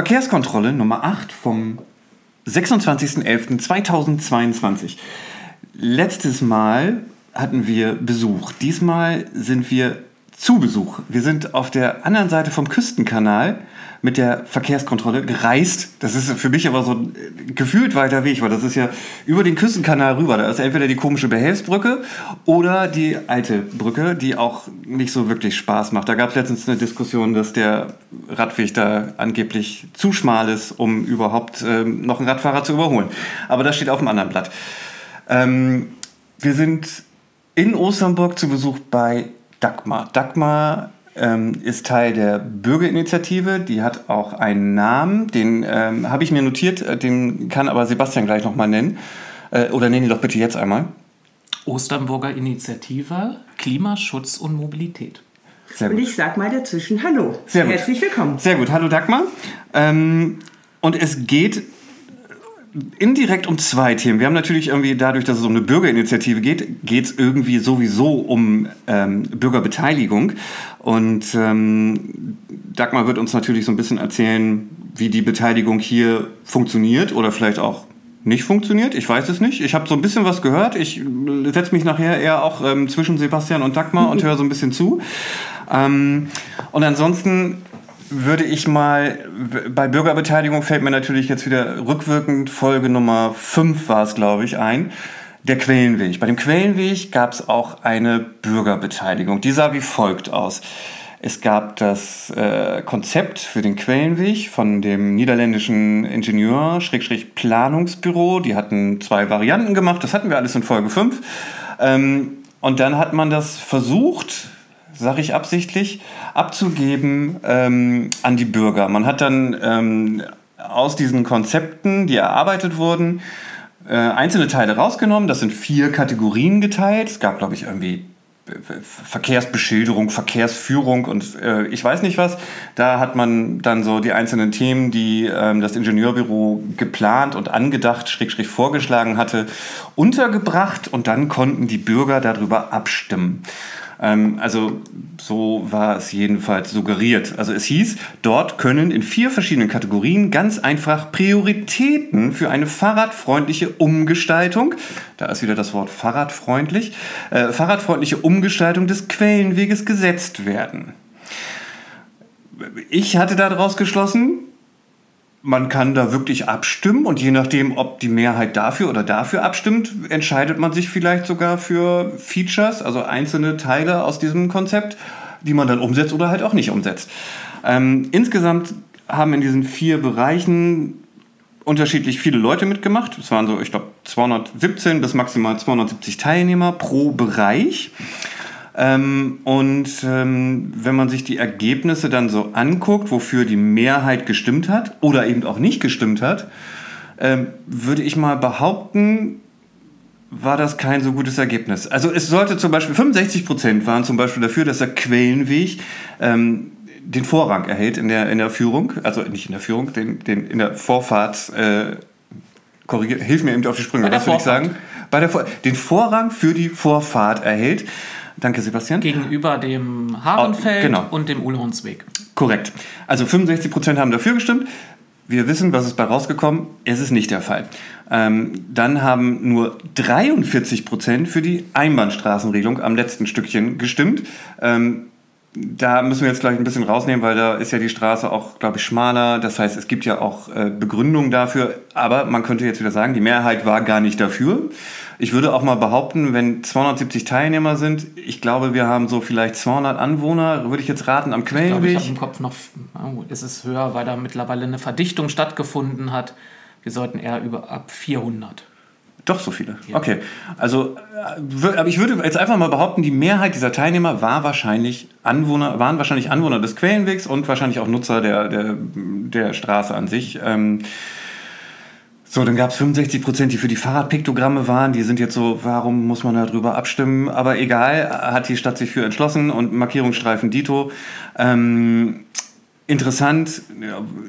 Verkehrskontrolle Nummer 8 vom 26.11.2022. Letztes Mal hatten wir Besuch. Diesmal sind wir zu Besuch. Wir sind auf der anderen Seite vom Küstenkanal mit der Verkehrskontrolle gereist. Das ist für mich aber so ein gefühlt weiter Weg, weil das ist ja über den Küstenkanal rüber. Da ist entweder die komische Behelfsbrücke oder die alte Brücke, die auch nicht so wirklich Spaß macht. Da gab es letztens eine Diskussion, dass der Radweg da angeblich zu schmal ist, um überhaupt ähm, noch einen Radfahrer zu überholen. Aber das steht auf dem anderen Blatt. Ähm, wir sind in Osternburg zu Besuch bei Dagmar. Dagmar ähm, ist Teil der Bürgerinitiative. Die hat auch einen Namen, den ähm, habe ich mir notiert, äh, den kann aber Sebastian gleich nochmal nennen. Äh, oder nenne ihn doch bitte jetzt einmal. Osternburger Initiative Klimaschutz und Mobilität. Und ich sag mal dazwischen Hallo. Sehr gut. Herzlich willkommen. Sehr gut. Hallo Dagmar. Ähm, und es geht indirekt um zwei Themen. Wir haben natürlich irgendwie dadurch, dass es um eine Bürgerinitiative geht, geht es irgendwie sowieso um ähm, Bürgerbeteiligung. Und ähm, Dagmar wird uns natürlich so ein bisschen erzählen, wie die Beteiligung hier funktioniert oder vielleicht auch nicht funktioniert. Ich weiß es nicht. Ich habe so ein bisschen was gehört. Ich setze mich nachher eher auch ähm, zwischen Sebastian und Dagmar und höre so ein bisschen zu. Ähm, und ansonsten würde ich mal, bei Bürgerbeteiligung fällt mir natürlich jetzt wieder rückwirkend Folge Nummer 5 war es, glaube ich, ein. Der Quellenweg. Bei dem Quellenweg gab es auch eine Bürgerbeteiligung. Die sah wie folgt aus. Es gab das äh, Konzept für den Quellenweg von dem niederländischen Ingenieur, Schrägstrich Planungsbüro. Die hatten zwei Varianten gemacht. Das hatten wir alles in Folge 5. Ähm, und dann hat man das versucht, sage ich absichtlich, abzugeben ähm, an die Bürger. Man hat dann ähm, aus diesen Konzepten, die erarbeitet wurden, äh, einzelne Teile rausgenommen. Das sind vier Kategorien geteilt. Es gab, glaube ich, irgendwie äh, Verkehrsbeschilderung, Verkehrsführung und äh, ich weiß nicht was. Da hat man dann so die einzelnen Themen, die ähm, das Ingenieurbüro geplant und angedacht, schräg, schräg vorgeschlagen hatte, untergebracht und dann konnten die Bürger darüber abstimmen. Ähm, also so war es jedenfalls suggeriert. Also es hieß, dort können in vier verschiedenen Kategorien ganz einfach Prioritäten für eine fahrradfreundliche Umgestaltung, da ist wieder das Wort fahrradfreundlich, äh, fahrradfreundliche Umgestaltung des Quellenweges gesetzt werden. Ich hatte daraus geschlossen, man kann da wirklich abstimmen und je nachdem, ob die Mehrheit dafür oder dafür abstimmt, entscheidet man sich vielleicht sogar für Features, also einzelne Teile aus diesem Konzept, die man dann umsetzt oder halt auch nicht umsetzt. Ähm, insgesamt haben in diesen vier Bereichen unterschiedlich viele Leute mitgemacht. Es waren so, ich glaube, 217 bis maximal 270 Teilnehmer pro Bereich. Ähm, und ähm, wenn man sich die Ergebnisse dann so anguckt, wofür die Mehrheit gestimmt hat oder eben auch nicht gestimmt hat, ähm, würde ich mal behaupten, war das kein so gutes Ergebnis. Also es sollte zum Beispiel 65 Prozent waren zum Beispiel dafür, dass der Quellenweg ähm, den Vorrang erhält in der, in der Führung, also nicht in der Führung, den, den in der Vorfahrt. Äh, korrigier, hilf mir eben auf die Sprünge, was würde ich sagen? Bei der Vor den Vorrang für die Vorfahrt erhält. Danke, Sebastian. Gegenüber dem Harenfeld oh, genau. und dem Uhlhornsweg. Korrekt. Also 65 Prozent haben dafür gestimmt. Wir wissen, was ist bei rausgekommen. Es ist nicht der Fall. Ähm, dann haben nur 43 Prozent für die Einbahnstraßenregelung am letzten Stückchen gestimmt. Ähm, da müssen wir jetzt gleich ein bisschen rausnehmen, weil da ist ja die Straße auch, glaube ich, schmaler. Das heißt, es gibt ja auch äh, Begründungen dafür. Aber man könnte jetzt wieder sagen, die Mehrheit war gar nicht dafür. Ich würde auch mal behaupten, wenn 270 Teilnehmer sind, ich glaube, wir haben so vielleicht 200 Anwohner, würde ich jetzt raten, am Quellenweg. Ich, glaube, ich habe im Kopf noch, oh, ist es höher, weil da mittlerweile eine Verdichtung stattgefunden hat. Wir sollten eher über ab 400. Doch so viele. Ja. Okay. Also, äh, aber ich würde jetzt einfach mal behaupten, die Mehrheit dieser Teilnehmer war wahrscheinlich Anwohner, waren wahrscheinlich Anwohner des Quellenwegs und wahrscheinlich auch Nutzer der, der, der Straße an sich. Ähm, so, dann gab es 65 Prozent, die für die Fahrradpiktogramme waren. Die sind jetzt so, warum muss man darüber abstimmen? Aber egal, hat die Stadt sich für entschlossen und Markierungsstreifen Dito. Ähm, Interessant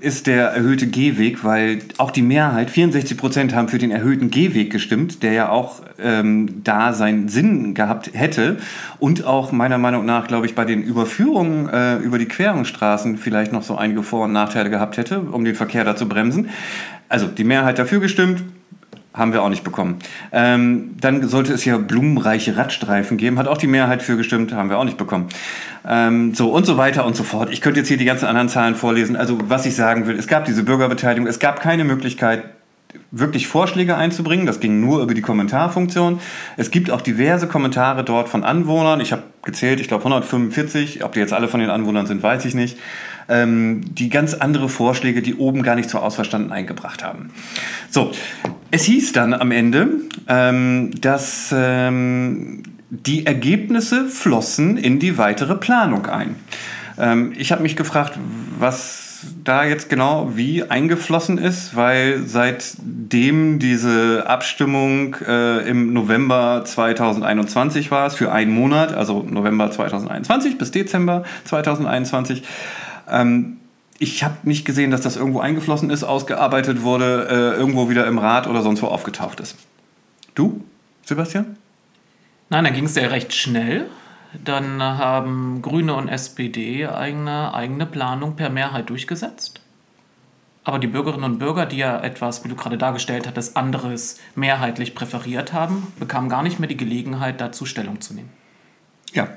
ist der erhöhte Gehweg, weil auch die Mehrheit, 64 Prozent haben für den erhöhten Gehweg gestimmt, der ja auch ähm, da seinen Sinn gehabt hätte und auch meiner Meinung nach, glaube ich, bei den Überführungen äh, über die Querungsstraßen vielleicht noch so einige Vor- und Nachteile gehabt hätte, um den Verkehr da zu bremsen. Also die Mehrheit dafür gestimmt, haben wir auch nicht bekommen. Ähm, dann sollte es ja blumenreiche Radstreifen geben. Hat auch die Mehrheit für gestimmt, haben wir auch nicht bekommen. Ähm, so und so weiter und so fort. Ich könnte jetzt hier die ganzen anderen Zahlen vorlesen. Also was ich sagen will, es gab diese Bürgerbeteiligung, es gab keine Möglichkeit, wirklich Vorschläge einzubringen. Das ging nur über die Kommentarfunktion. Es gibt auch diverse Kommentare dort von Anwohnern. Ich habe gezählt, ich glaube 145. Ob die jetzt alle von den Anwohnern sind, weiß ich nicht ähm, die ganz andere Vorschläge, die oben gar nicht zur Auswahl standen, eingebracht haben. So, es hieß dann am Ende, ähm, dass ähm, die Ergebnisse flossen in die weitere Planung ein. Ähm, ich habe mich gefragt, was da jetzt genau wie eingeflossen ist, weil seitdem diese Abstimmung äh, im November 2021 war, für einen Monat, also November 2021 bis Dezember 2021, ähm, ich habe nicht gesehen, dass das irgendwo eingeflossen ist, ausgearbeitet wurde, äh, irgendwo wieder im Rat oder sonst wo aufgetaucht ist. Du, Sebastian? Nein, dann ging es ja recht schnell. Dann haben Grüne und SPD eigene, eigene Planung per Mehrheit durchgesetzt. Aber die Bürgerinnen und Bürger, die ja etwas, wie du gerade dargestellt hattest, anderes mehrheitlich präferiert haben, bekamen gar nicht mehr die Gelegenheit, dazu Stellung zu nehmen. Ja.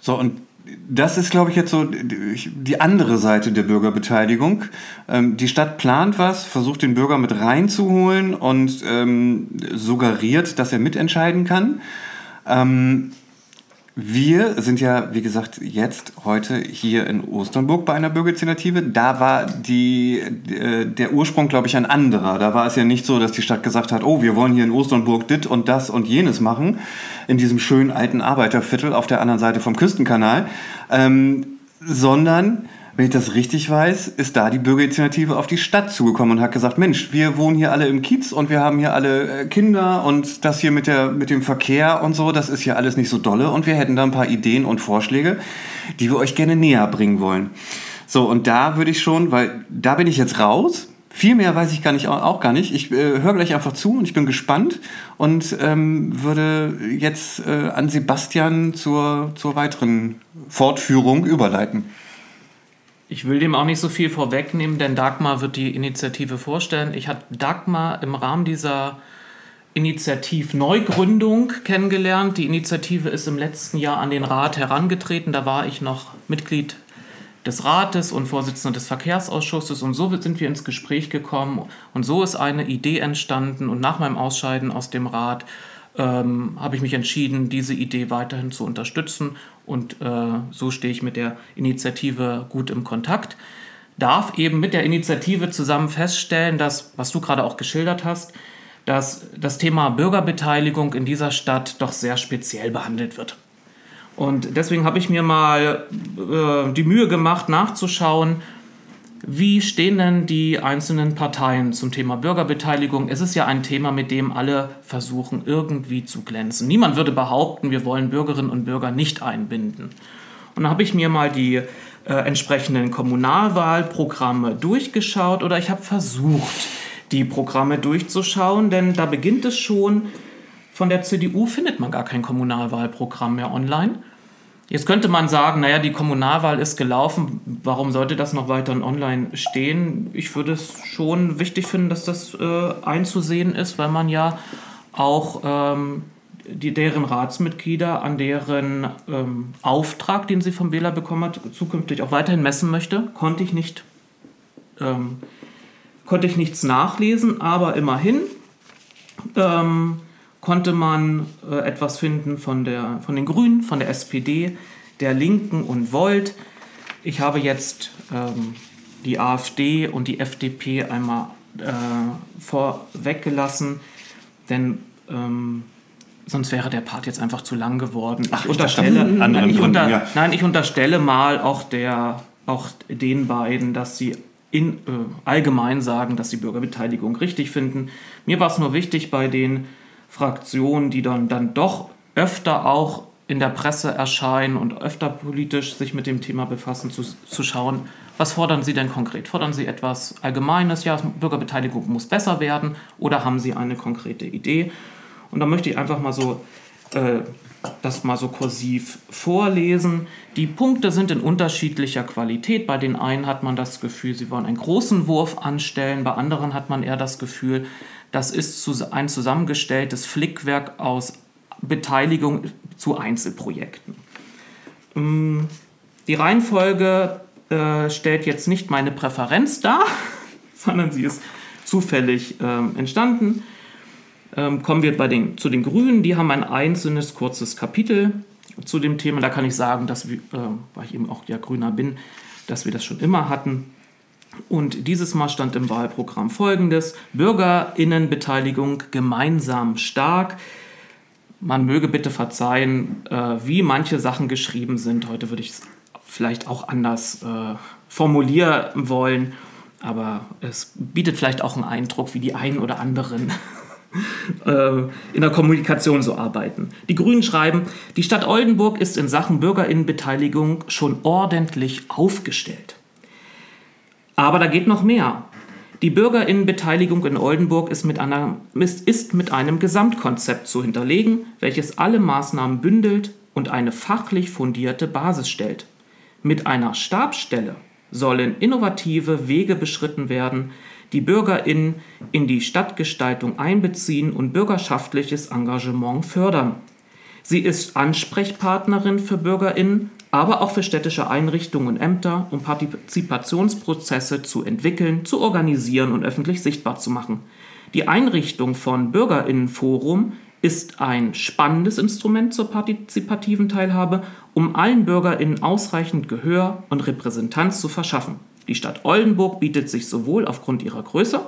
So, und das ist, glaube ich, jetzt so die andere Seite der Bürgerbeteiligung. Ähm, die Stadt plant was, versucht den Bürger mit reinzuholen und ähm, suggeriert, dass er mitentscheiden kann. Ähm, wir sind ja, wie gesagt, jetzt heute hier in Osternburg bei einer Bürgerinitiative. Da war die, äh, der Ursprung, glaube ich, ein anderer. Da war es ja nicht so, dass die Stadt gesagt hat, oh, wir wollen hier in Osternburg dit und das und jenes machen, in diesem schönen alten Arbeiterviertel auf der anderen Seite vom Küstenkanal, ähm, sondern wenn ich das richtig weiß, ist da die Bürgerinitiative auf die Stadt zugekommen und hat gesagt, Mensch, wir wohnen hier alle im Kiez und wir haben hier alle äh, Kinder und das hier mit, der, mit dem Verkehr und so, das ist hier alles nicht so dolle und wir hätten da ein paar Ideen und Vorschläge, die wir euch gerne näher bringen wollen. So, und da würde ich schon, weil da bin ich jetzt raus, viel mehr weiß ich gar nicht, auch gar nicht. Ich äh, höre gleich einfach zu und ich bin gespannt und ähm, würde jetzt äh, an Sebastian zur, zur weiteren Fortführung überleiten. Ich will dem auch nicht so viel vorwegnehmen, denn Dagmar wird die Initiative vorstellen. Ich habe Dagmar im Rahmen dieser Initiativneugründung kennengelernt. Die Initiative ist im letzten Jahr an den Rat herangetreten. Da war ich noch Mitglied des Rates und Vorsitzender des Verkehrsausschusses und so sind wir ins Gespräch gekommen und so ist eine Idee entstanden und nach meinem Ausscheiden aus dem Rat ähm, habe ich mich entschieden, diese Idee weiterhin zu unterstützen und äh, so stehe ich mit der Initiative gut im Kontakt. Darf eben mit der Initiative zusammen feststellen, dass, was du gerade auch geschildert hast, dass das Thema Bürgerbeteiligung in dieser Stadt doch sehr speziell behandelt wird. Und deswegen habe ich mir mal äh, die Mühe gemacht, nachzuschauen, wie stehen denn die einzelnen Parteien zum Thema Bürgerbeteiligung? Es ist ja ein Thema, mit dem alle versuchen, irgendwie zu glänzen. Niemand würde behaupten, wir wollen Bürgerinnen und Bürger nicht einbinden. Und da habe ich mir mal die äh, entsprechenden Kommunalwahlprogramme durchgeschaut oder ich habe versucht, die Programme durchzuschauen, denn da beginnt es schon. Von der CDU findet man gar kein Kommunalwahlprogramm mehr online. Jetzt könnte man sagen, naja, die Kommunalwahl ist gelaufen, warum sollte das noch weiter online stehen? Ich würde es schon wichtig finden, dass das äh, einzusehen ist, weil man ja auch ähm, die, deren Ratsmitglieder an deren ähm, Auftrag, den sie vom Wähler bekommen hat, zukünftig auch weiterhin messen möchte. Konnte ich nicht, ähm, konnte ich nichts nachlesen, aber immerhin. Ähm, konnte man äh, etwas finden von, der, von den Grünen, von der SPD, der Linken und Volt. Ich habe jetzt ähm, die AfD und die FDP einmal äh, vorweggelassen, denn ähm, sonst wäre der Part jetzt einfach zu lang geworden. Ach, ich unterstelle, nein, ich unter, ja. nein, ich unterstelle mal auch, der, auch den beiden, dass sie in, äh, allgemein sagen, dass sie Bürgerbeteiligung richtig finden. Mir war es nur wichtig, bei den Fraktionen, die dann, dann doch öfter auch in der Presse erscheinen und öfter politisch sich mit dem Thema befassen, zu, zu schauen, Was fordern Sie denn konkret? Fordern Sie etwas Allgemeines? Ja, Bürgerbeteiligung muss besser werden oder haben Sie eine konkrete Idee? Und da möchte ich einfach mal so äh, das mal so kursiv vorlesen. Die Punkte sind in unterschiedlicher Qualität. Bei den einen hat man das Gefühl, sie wollen einen großen Wurf anstellen, bei anderen hat man eher das Gefühl, das ist ein zusammengestelltes Flickwerk aus Beteiligung zu Einzelprojekten. Ähm, die Reihenfolge äh, stellt jetzt nicht meine Präferenz dar, sondern sie ist zufällig äh, entstanden. Ähm, kommen wir bei den, zu den Grünen. Die haben ein einzelnes kurzes Kapitel zu dem Thema. Da kann ich sagen, dass wir, äh, weil ich eben auch ja Grüner bin, dass wir das schon immer hatten. Und dieses Mal stand im Wahlprogramm folgendes: Bürgerinnenbeteiligung gemeinsam stark. Man möge bitte verzeihen, äh, wie manche Sachen geschrieben sind. Heute würde ich es vielleicht auch anders äh, formulieren wollen, aber es bietet vielleicht auch einen Eindruck, wie die einen oder anderen äh, in der Kommunikation so arbeiten. Die Grünen schreiben, die Stadt Oldenburg ist in Sachen Bürgerinnenbeteiligung schon ordentlich aufgestellt. Aber da geht noch mehr. Die Bürgerinnenbeteiligung in Oldenburg ist mit, einer, ist, mit einem Gesamtkonzept zu hinterlegen, welches alle Maßnahmen bündelt und eine fachlich fundierte Basis stellt. Mit einer Stabsstelle sollen innovative Wege beschritten werden, die BürgerInnen in die Stadtgestaltung einbeziehen und bürgerschaftliches Engagement fördern. Sie ist Ansprechpartnerin für BürgerInnen, aber auch für städtische Einrichtungen und Ämter, um Partizipationsprozesse zu entwickeln, zu organisieren und öffentlich sichtbar zu machen. Die Einrichtung von BürgerInnenforum ist ein spannendes Instrument zur partizipativen Teilhabe, um allen BürgerInnen ausreichend Gehör und Repräsentanz zu verschaffen. Die Stadt Oldenburg bietet sich sowohl aufgrund ihrer Größe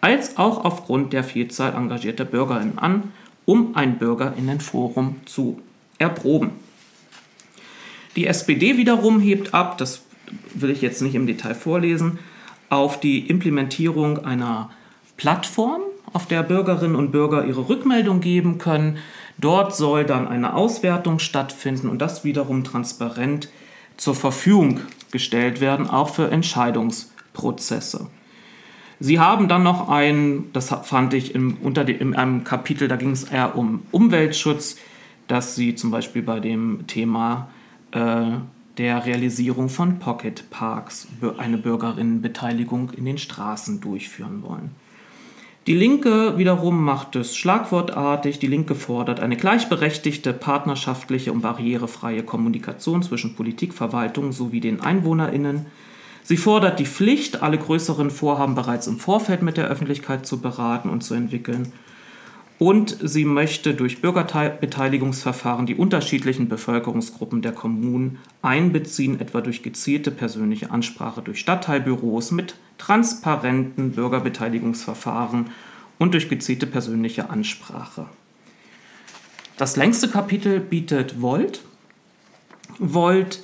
als auch aufgrund der Vielzahl engagierter BürgerInnen an, um ein BürgerInnenforum zu erproben. Die SPD wiederum hebt ab, das will ich jetzt nicht im Detail vorlesen, auf die Implementierung einer Plattform, auf der Bürgerinnen und Bürger ihre Rückmeldung geben können. Dort soll dann eine Auswertung stattfinden und das wiederum transparent zur Verfügung gestellt werden, auch für Entscheidungsprozesse. Sie haben dann noch ein, das fand ich im, unter dem, in einem Kapitel, da ging es eher um Umweltschutz, dass Sie zum Beispiel bei dem Thema der Realisierung von Pocket Parks eine Bürgerinnenbeteiligung in den Straßen durchführen wollen. Die Linke wiederum macht es schlagwortartig. Die Linke fordert eine gleichberechtigte, partnerschaftliche und barrierefreie Kommunikation zwischen Politik, Verwaltung sowie den EinwohnerInnen. Sie fordert die Pflicht, alle größeren Vorhaben bereits im Vorfeld mit der Öffentlichkeit zu beraten und zu entwickeln. Und sie möchte durch Bürgerbeteiligungsverfahren die unterschiedlichen Bevölkerungsgruppen der Kommunen einbeziehen, etwa durch gezielte persönliche Ansprache durch Stadtteilbüros mit transparenten Bürgerbeteiligungsverfahren und durch gezielte persönliche Ansprache. Das längste Kapitel bietet Volt. Volt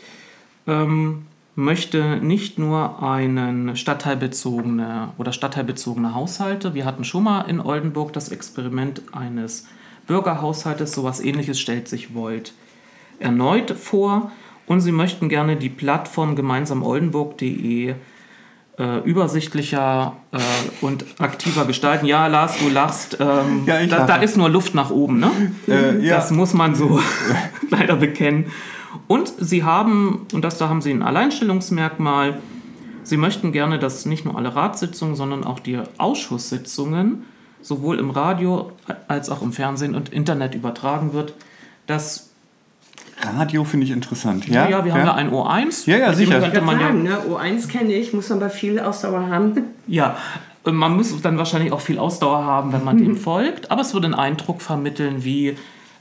ähm, möchte nicht nur einen stadtteilbezogene oder stadtteilbezogene Haushalte. Wir hatten schon mal in Oldenburg das Experiment eines Bürgerhaushaltes. So etwas ähnliches stellt sich Volt erneut vor. Und sie möchten gerne die Plattform gemeinsamoldenburg.de äh, übersichtlicher äh, und aktiver gestalten. Ja, Lars, du lachst. Ähm, ja, da, da, ist nur Luft nach oben, ne? Äh, ja. Das muss man so leider bekennen. Und sie haben, und das da haben sie ein Alleinstellungsmerkmal, sie möchten gerne, dass nicht nur alle Ratssitzungen, sondern auch die Ausschusssitzungen sowohl im Radio als auch im Fernsehen und Internet übertragen wird. Das Radio finde ich interessant. Ja, ja, ja wir ja. haben da ein O1. Ja, ja, sicher. Könnte man sagen, ja, ne? O1 kenne ich, muss man aber viel Ausdauer haben. Ja, man muss dann wahrscheinlich auch viel Ausdauer haben, wenn man dem folgt. Aber es würde einen Eindruck vermitteln, wie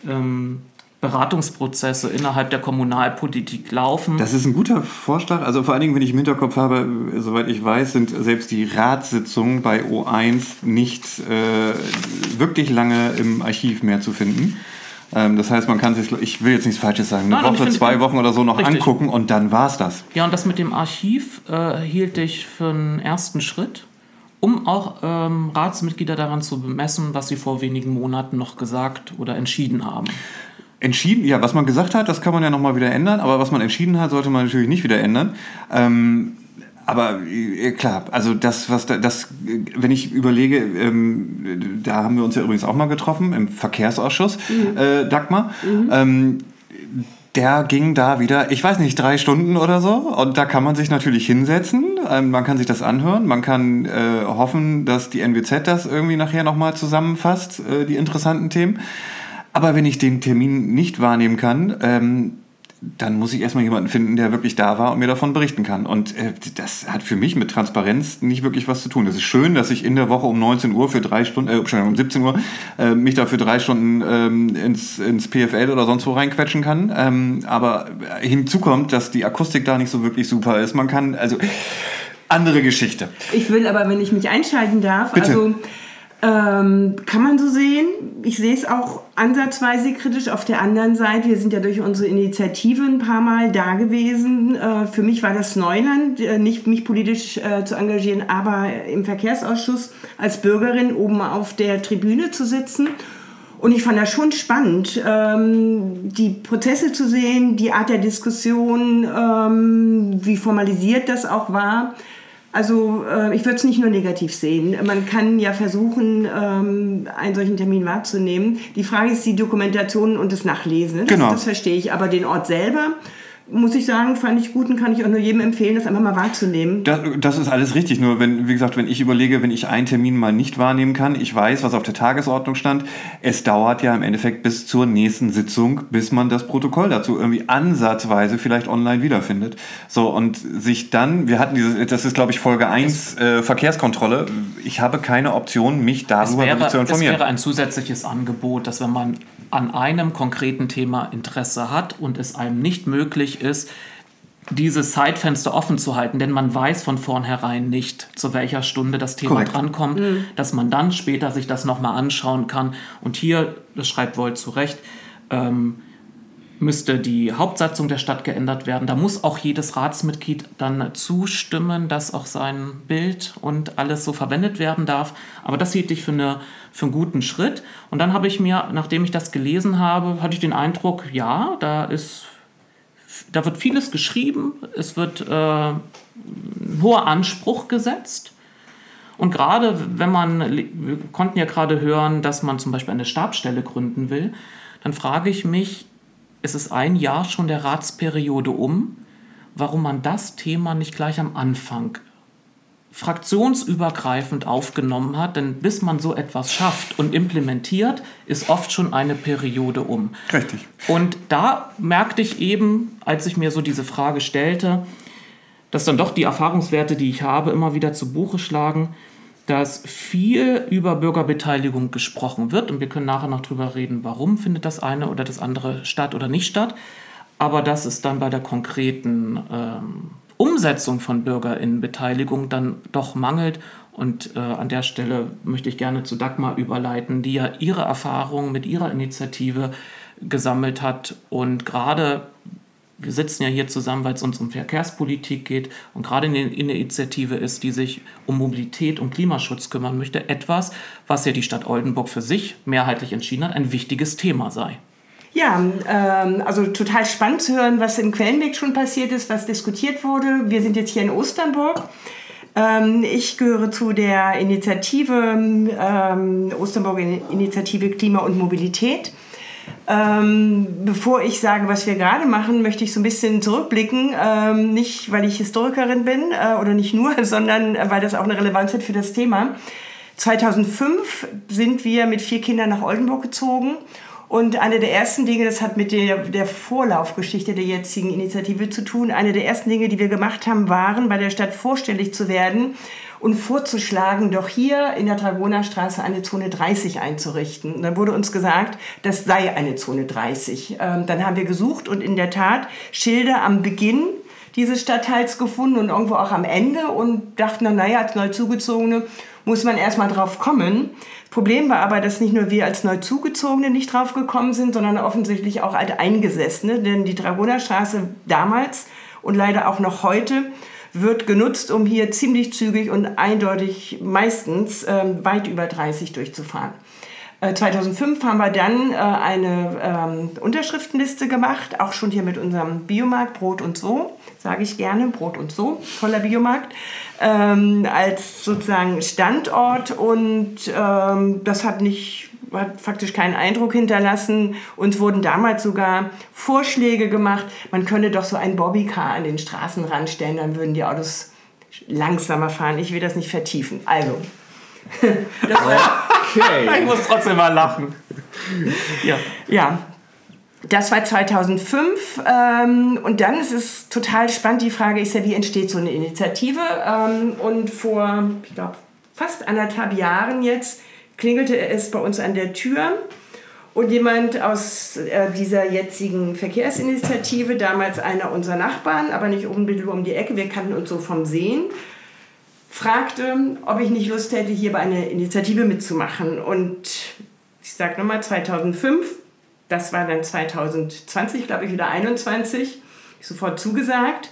ähm, Beratungsprozesse innerhalb der Kommunalpolitik laufen. Das ist ein guter Vorschlag. Also vor allen Dingen, wenn ich im Hinterkopf habe, soweit ich weiß, sind selbst die Ratssitzungen bei O1 nicht äh, wirklich lange im Archiv mehr zu finden. Ähm, das heißt, man kann sich, ich will jetzt nichts Falsches sagen, eine Nein, Woche, zwei Wochen oder so noch richtig. angucken und dann war es das. Ja, und das mit dem Archiv äh, hielt ich für einen ersten Schritt um auch ähm, Ratsmitglieder daran zu bemessen, was sie vor wenigen Monaten noch gesagt oder entschieden haben. Entschieden, ja, was man gesagt hat, das kann man ja nochmal wieder ändern, aber was man entschieden hat, sollte man natürlich nicht wieder ändern. Ähm, aber äh, klar, also das, was da, das, wenn ich überlege, ähm, da haben wir uns ja übrigens auch mal getroffen im Verkehrsausschuss, mhm. äh, Dagmar. Mhm. Ähm, der ging da wieder, ich weiß nicht, drei Stunden oder so. Und da kann man sich natürlich hinsetzen, ähm, man kann sich das anhören, man kann äh, hoffen, dass die NWZ das irgendwie nachher nochmal zusammenfasst, äh, die interessanten Themen. Aber wenn ich den Termin nicht wahrnehmen kann, ähm, dann muss ich erstmal jemanden finden, der wirklich da war und mir davon berichten kann. Und äh, das hat für mich mit Transparenz nicht wirklich was zu tun. Das ist schön, dass ich in der Woche um 19 Uhr für drei Stunden, äh, um 17 Uhr, äh, mich da für drei Stunden ähm, ins, ins PFL oder sonst wo reinquetschen kann. Ähm, aber hinzu kommt, dass die Akustik da nicht so wirklich super ist. Man kann, also andere Geschichte. Ich will aber, wenn ich mich einschalten darf, Bitte. also ähm, kann man so sehen. Ich sehe es auch ansatzweise kritisch. Auf der anderen Seite, wir sind ja durch unsere Initiative ein paar Mal da gewesen. Äh, für mich war das Neuland, äh, nicht mich politisch äh, zu engagieren, aber im Verkehrsausschuss als Bürgerin oben auf der Tribüne zu sitzen. Und ich fand das schon spannend, ähm, die Prozesse zu sehen, die Art der Diskussion, ähm, wie formalisiert das auch war. Also äh, ich würde es nicht nur negativ sehen. Man kann ja versuchen, ähm, einen solchen Termin wahrzunehmen. Die Frage ist die Dokumentation und das Nachlesen. Das, genau. das verstehe ich. Aber den Ort selber muss ich sagen, fand ich gut und kann ich auch nur jedem empfehlen, das einfach mal wahrzunehmen. Das, das, ist alles richtig. Nur wenn, wie gesagt, wenn ich überlege, wenn ich einen Termin mal nicht wahrnehmen kann, ich weiß, was auf der Tagesordnung stand, es dauert ja im Endeffekt bis zur nächsten Sitzung, bis man das Protokoll dazu irgendwie ansatzweise vielleicht online wiederfindet. So, und sich dann, wir hatten dieses, das ist glaube ich Folge 1, äh, Verkehrskontrolle. Ich habe keine Option, mich darüber wäre, zu informieren. Es wäre ein zusätzliches Angebot, dass wenn man an einem konkreten Thema Interesse hat und es einem nicht möglich ist, dieses Zeitfenster offen zu halten, denn man weiß von vornherein nicht, zu welcher Stunde das Thema Korrekt. drankommt, Mhm. dass man dann später sich das nochmal anschauen kann. Und hier, das schreibt Volt zu Recht, ähm, müsste die Hauptsatzung der Stadt geändert werden. Da muss auch jedes Ratsmitglied dann zustimmen, dass auch sein Bild und alles so verwendet werden darf. Aber das hielt ich für, eine, für einen guten Schritt. Und dann habe ich mir, nachdem ich das gelesen habe, hatte ich den Eindruck, ja, da ist da wird vieles geschrieben, es wird äh, ein hoher Anspruch gesetzt. Und gerade wenn man, wir konnten ja gerade hören, dass man zum Beispiel eine Stabsstelle gründen will, dann frage ich mich, es ist ein Jahr schon der Ratsperiode um, warum man das Thema nicht gleich am Anfang fraktionsübergreifend aufgenommen hat, denn bis man so etwas schafft und implementiert, ist oft schon eine Periode um. Richtig. Und da merkte ich eben, als ich mir so diese Frage stellte, dass dann doch die Erfahrungswerte, die ich habe, immer wieder zu Buche schlagen, dass viel über Bürgerbeteiligung gesprochen wird. Und wir können nachher noch drüber reden, warum findet das eine oder das andere statt oder nicht statt. Aber dass es dann bei der konkreten ähm, Umsetzung von Bürgerinnenbeteiligung dann doch mangelt. Und äh, an der Stelle möchte ich gerne zu Dagmar überleiten, die ja ihre Erfahrungen mit ihrer Initiative gesammelt hat. Und gerade, wir sitzen ja hier zusammen, weil es uns um Verkehrspolitik geht und gerade eine Initiative ist, die sich um Mobilität und Klimaschutz kümmern möchte. Etwas, was ja die Stadt Oldenburg für sich mehrheitlich entschieden hat, ein wichtiges Thema sei. Ja, ähm, also total spannend zu hören, was im Quellenweg schon passiert ist, was diskutiert wurde. Wir sind jetzt hier in Osternburg. Ähm, ich gehöre zu der Initiative ähm, Osternburger Initiative Klima und Mobilität. Ähm, bevor ich sage, was wir gerade machen, möchte ich so ein bisschen zurückblicken. Ähm, nicht, weil ich Historikerin bin äh, oder nicht nur, sondern äh, weil das auch eine Relevanz hat für das Thema. 2005 sind wir mit vier Kindern nach Oldenburg gezogen. Und eine der ersten Dinge, das hat mit der, der Vorlaufgeschichte der jetzigen Initiative zu tun, eine der ersten Dinge, die wir gemacht haben, waren, bei der Stadt vorstellig zu werden und vorzuschlagen, doch hier in der Dragonerstraße eine Zone 30 einzurichten. Und dann wurde uns gesagt, das sei eine Zone 30. Ähm, dann haben wir gesucht und in der Tat Schilder am Beginn dieses Stadtteils gefunden und irgendwo auch am Ende und dachten naja, als Neuzugezogene muss man erstmal drauf kommen. Problem war aber, dass nicht nur wir als Neuzugezogene nicht drauf gekommen sind, sondern offensichtlich auch Alteingesessene, denn die Dragonerstraße damals und leider auch noch heute wird genutzt, um hier ziemlich zügig und eindeutig meistens ähm, weit über 30 durchzufahren. 2005 haben wir dann äh, eine ähm, Unterschriftenliste gemacht, auch schon hier mit unserem Biomarkt Brot und so, sage ich gerne, Brot und so, toller Biomarkt, ähm, als sozusagen Standort und ähm, das hat nicht hat faktisch keinen Eindruck hinterlassen. Uns wurden damals sogar Vorschläge gemacht, man könne doch so ein Bobbycar an den Straßenrand stellen, dann würden die Autos langsamer fahren. Ich will das nicht vertiefen. Also, okay. ich muss trotzdem mal lachen. Ja. ja. Das war 2005 ähm, und dann ist es total spannend. Die Frage ist ja, wie entsteht so eine Initiative? Ähm, und vor, ich glaube, fast anderthalb Jahren jetzt klingelte es bei uns an der Tür und jemand aus äh, dieser jetzigen Verkehrsinitiative, damals einer unserer Nachbarn, aber nicht unmittelbar um die Ecke, wir kannten uns so vom Sehen, fragte, ob ich nicht Lust hätte, hier bei einer Initiative mitzumachen. Und ich sage nochmal, 2005, das war dann 2020, glaube ich, wieder 21, sofort zugesagt.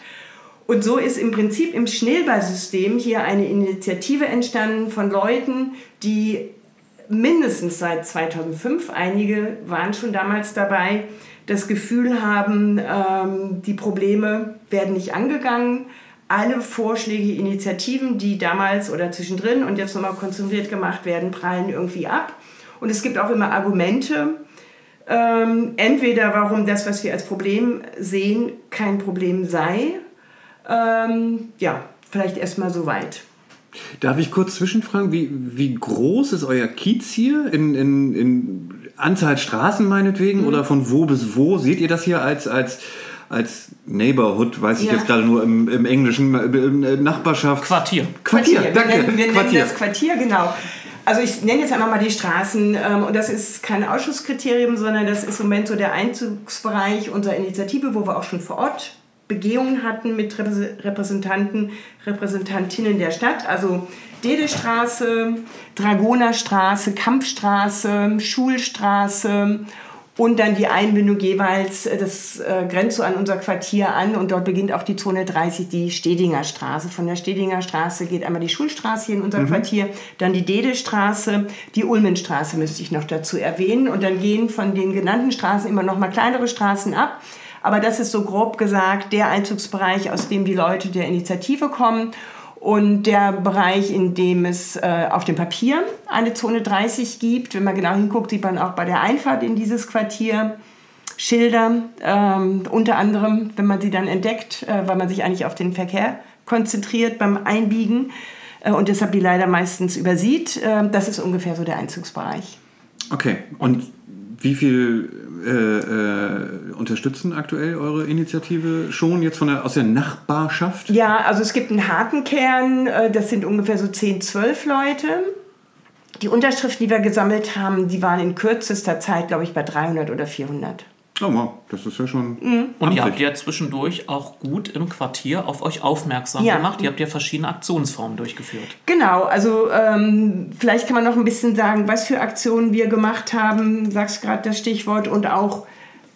Und so ist im Prinzip im Schnellballsystem hier eine Initiative entstanden von Leuten, die mindestens seit 2005, einige waren schon damals dabei, das Gefühl haben, ähm, die Probleme werden nicht angegangen alle Vorschläge, Initiativen, die damals oder zwischendrin und jetzt nochmal konzentriert gemacht werden, prallen irgendwie ab. Und es gibt auch immer Argumente, ähm, entweder warum das, was wir als Problem sehen, kein Problem sei. Ähm, ja, vielleicht erstmal so weit. Darf ich kurz zwischenfragen, wie, wie groß ist euer Kiez hier in, in, in Anzahl Straßen meinetwegen mhm. oder von wo bis wo? Seht ihr das hier als, als als Neighborhood, weiß ich ja. jetzt gerade nur im, im Englischen, äh, Nachbarschaft. Quartier. Quartier, Quartier. danke. Wir, nennen, wir Quartier. nennen das Quartier, genau. Also ich nenne jetzt einfach mal die Straßen ähm, und das ist kein Ausschusskriterium, sondern das ist im Moment so der Einzugsbereich unserer Initiative, wo wir auch schon vor Ort Begehungen hatten mit Repräsentanten, Repräsentantinnen der Stadt. Also Dedestraße, Dragonerstraße, Kampfstraße, Schulstraße und dann die Einbindung jeweils, äh, das äh, grenzt so an unser Quartier an und dort beginnt auch die Zone 30, die Stedinger Straße. Von der Stedinger Straße geht einmal die Schulstraße hier in unser mhm. Quartier, dann die Dedestraße, die Ulmenstraße müsste ich noch dazu erwähnen und dann gehen von den genannten Straßen immer noch mal kleinere Straßen ab. Aber das ist so grob gesagt der Einzugsbereich, aus dem die Leute der Initiative kommen und der Bereich, in dem es äh, auf dem Papier eine Zone 30 gibt. Wenn man genau hinguckt, sieht man auch bei der Einfahrt in dieses Quartier Schilder, ähm, unter anderem, wenn man sie dann entdeckt, äh, weil man sich eigentlich auf den Verkehr konzentriert beim Einbiegen äh, und deshalb die leider meistens übersieht. Äh, das ist ungefähr so der Einzugsbereich. Okay, und wie viel äh, äh, unterstützen aktuell eure Initiative schon jetzt von der, aus der Nachbarschaft? Ja, also es gibt einen harten Kern, äh, das sind ungefähr so 10, 12 Leute. Die Unterschriften, die wir gesammelt haben, die waren in kürzester Zeit, glaube ich, bei 300 oder 400. Oh wow, das ist ja schon. Mhm. Und ihr habt ja zwischendurch auch gut im Quartier auf euch aufmerksam ja. gemacht. Ihr habt ja verschiedene Aktionsformen durchgeführt. Genau, also ähm, vielleicht kann man noch ein bisschen sagen, was für Aktionen wir gemacht haben. Sagst gerade das Stichwort und auch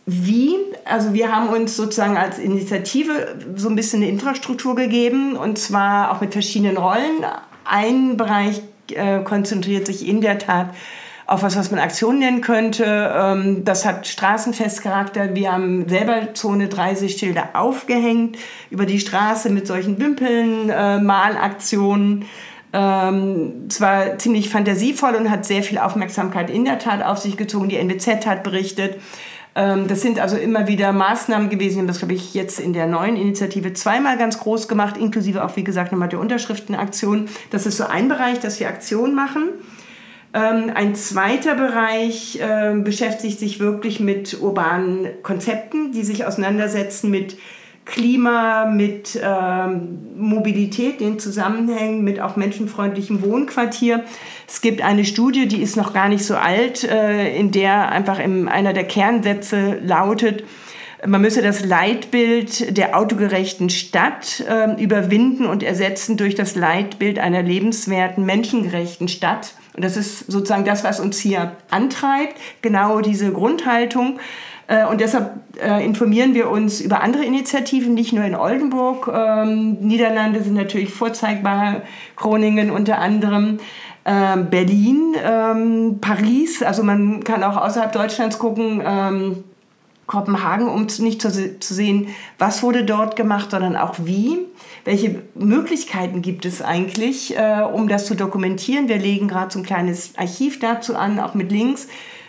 wie. Also wir haben uns sozusagen als Initiative so ein bisschen eine Infrastruktur gegeben und zwar auch mit verschiedenen Rollen. Ein Bereich äh, konzentriert sich in der Tat auf was, was man Aktion nennen könnte. Ähm, das hat Straßenfestcharakter. Wir haben selber Zone 30 Schilder aufgehängt über die Straße mit solchen Wimpeln, äh, Malaktionen. Ähm, zwar ziemlich fantasievoll und hat sehr viel Aufmerksamkeit in der Tat auf sich gezogen. Die NWZ hat berichtet. Ähm, das sind also immer wieder Maßnahmen gewesen. Wir haben das, glaube ich, jetzt in der neuen Initiative zweimal ganz groß gemacht, inklusive auch, wie gesagt, nochmal der Unterschriftenaktion. Das ist so ein Bereich, dass wir Aktionen machen. Ähm, ein zweiter Bereich äh, beschäftigt sich wirklich mit urbanen Konzepten, die sich auseinandersetzen mit Klima, mit ähm, Mobilität, den Zusammenhängen, mit auch menschenfreundlichem Wohnquartier. Es gibt eine Studie, die ist noch gar nicht so alt, äh, in der einfach in einer der Kernsätze lautet, man müsse das Leitbild der autogerechten Stadt äh, überwinden und ersetzen durch das Leitbild einer lebenswerten, menschengerechten Stadt. Und das ist sozusagen das, was uns hier antreibt, genau diese Grundhaltung. Äh, und deshalb äh, informieren wir uns über andere Initiativen, nicht nur in Oldenburg. Ähm, Niederlande sind natürlich vorzeigbar, Groningen unter anderem. Ähm, Berlin, ähm, Paris, also man kann auch außerhalb Deutschlands gucken, Kopenhagen, um nicht zu sehen, was wurde dort gemacht, sondern auch wie. Welche Möglichkeiten gibt es eigentlich, äh, um das zu dokumentieren? Wir legen gerade so ein kleines Archiv dazu an, auch mit Links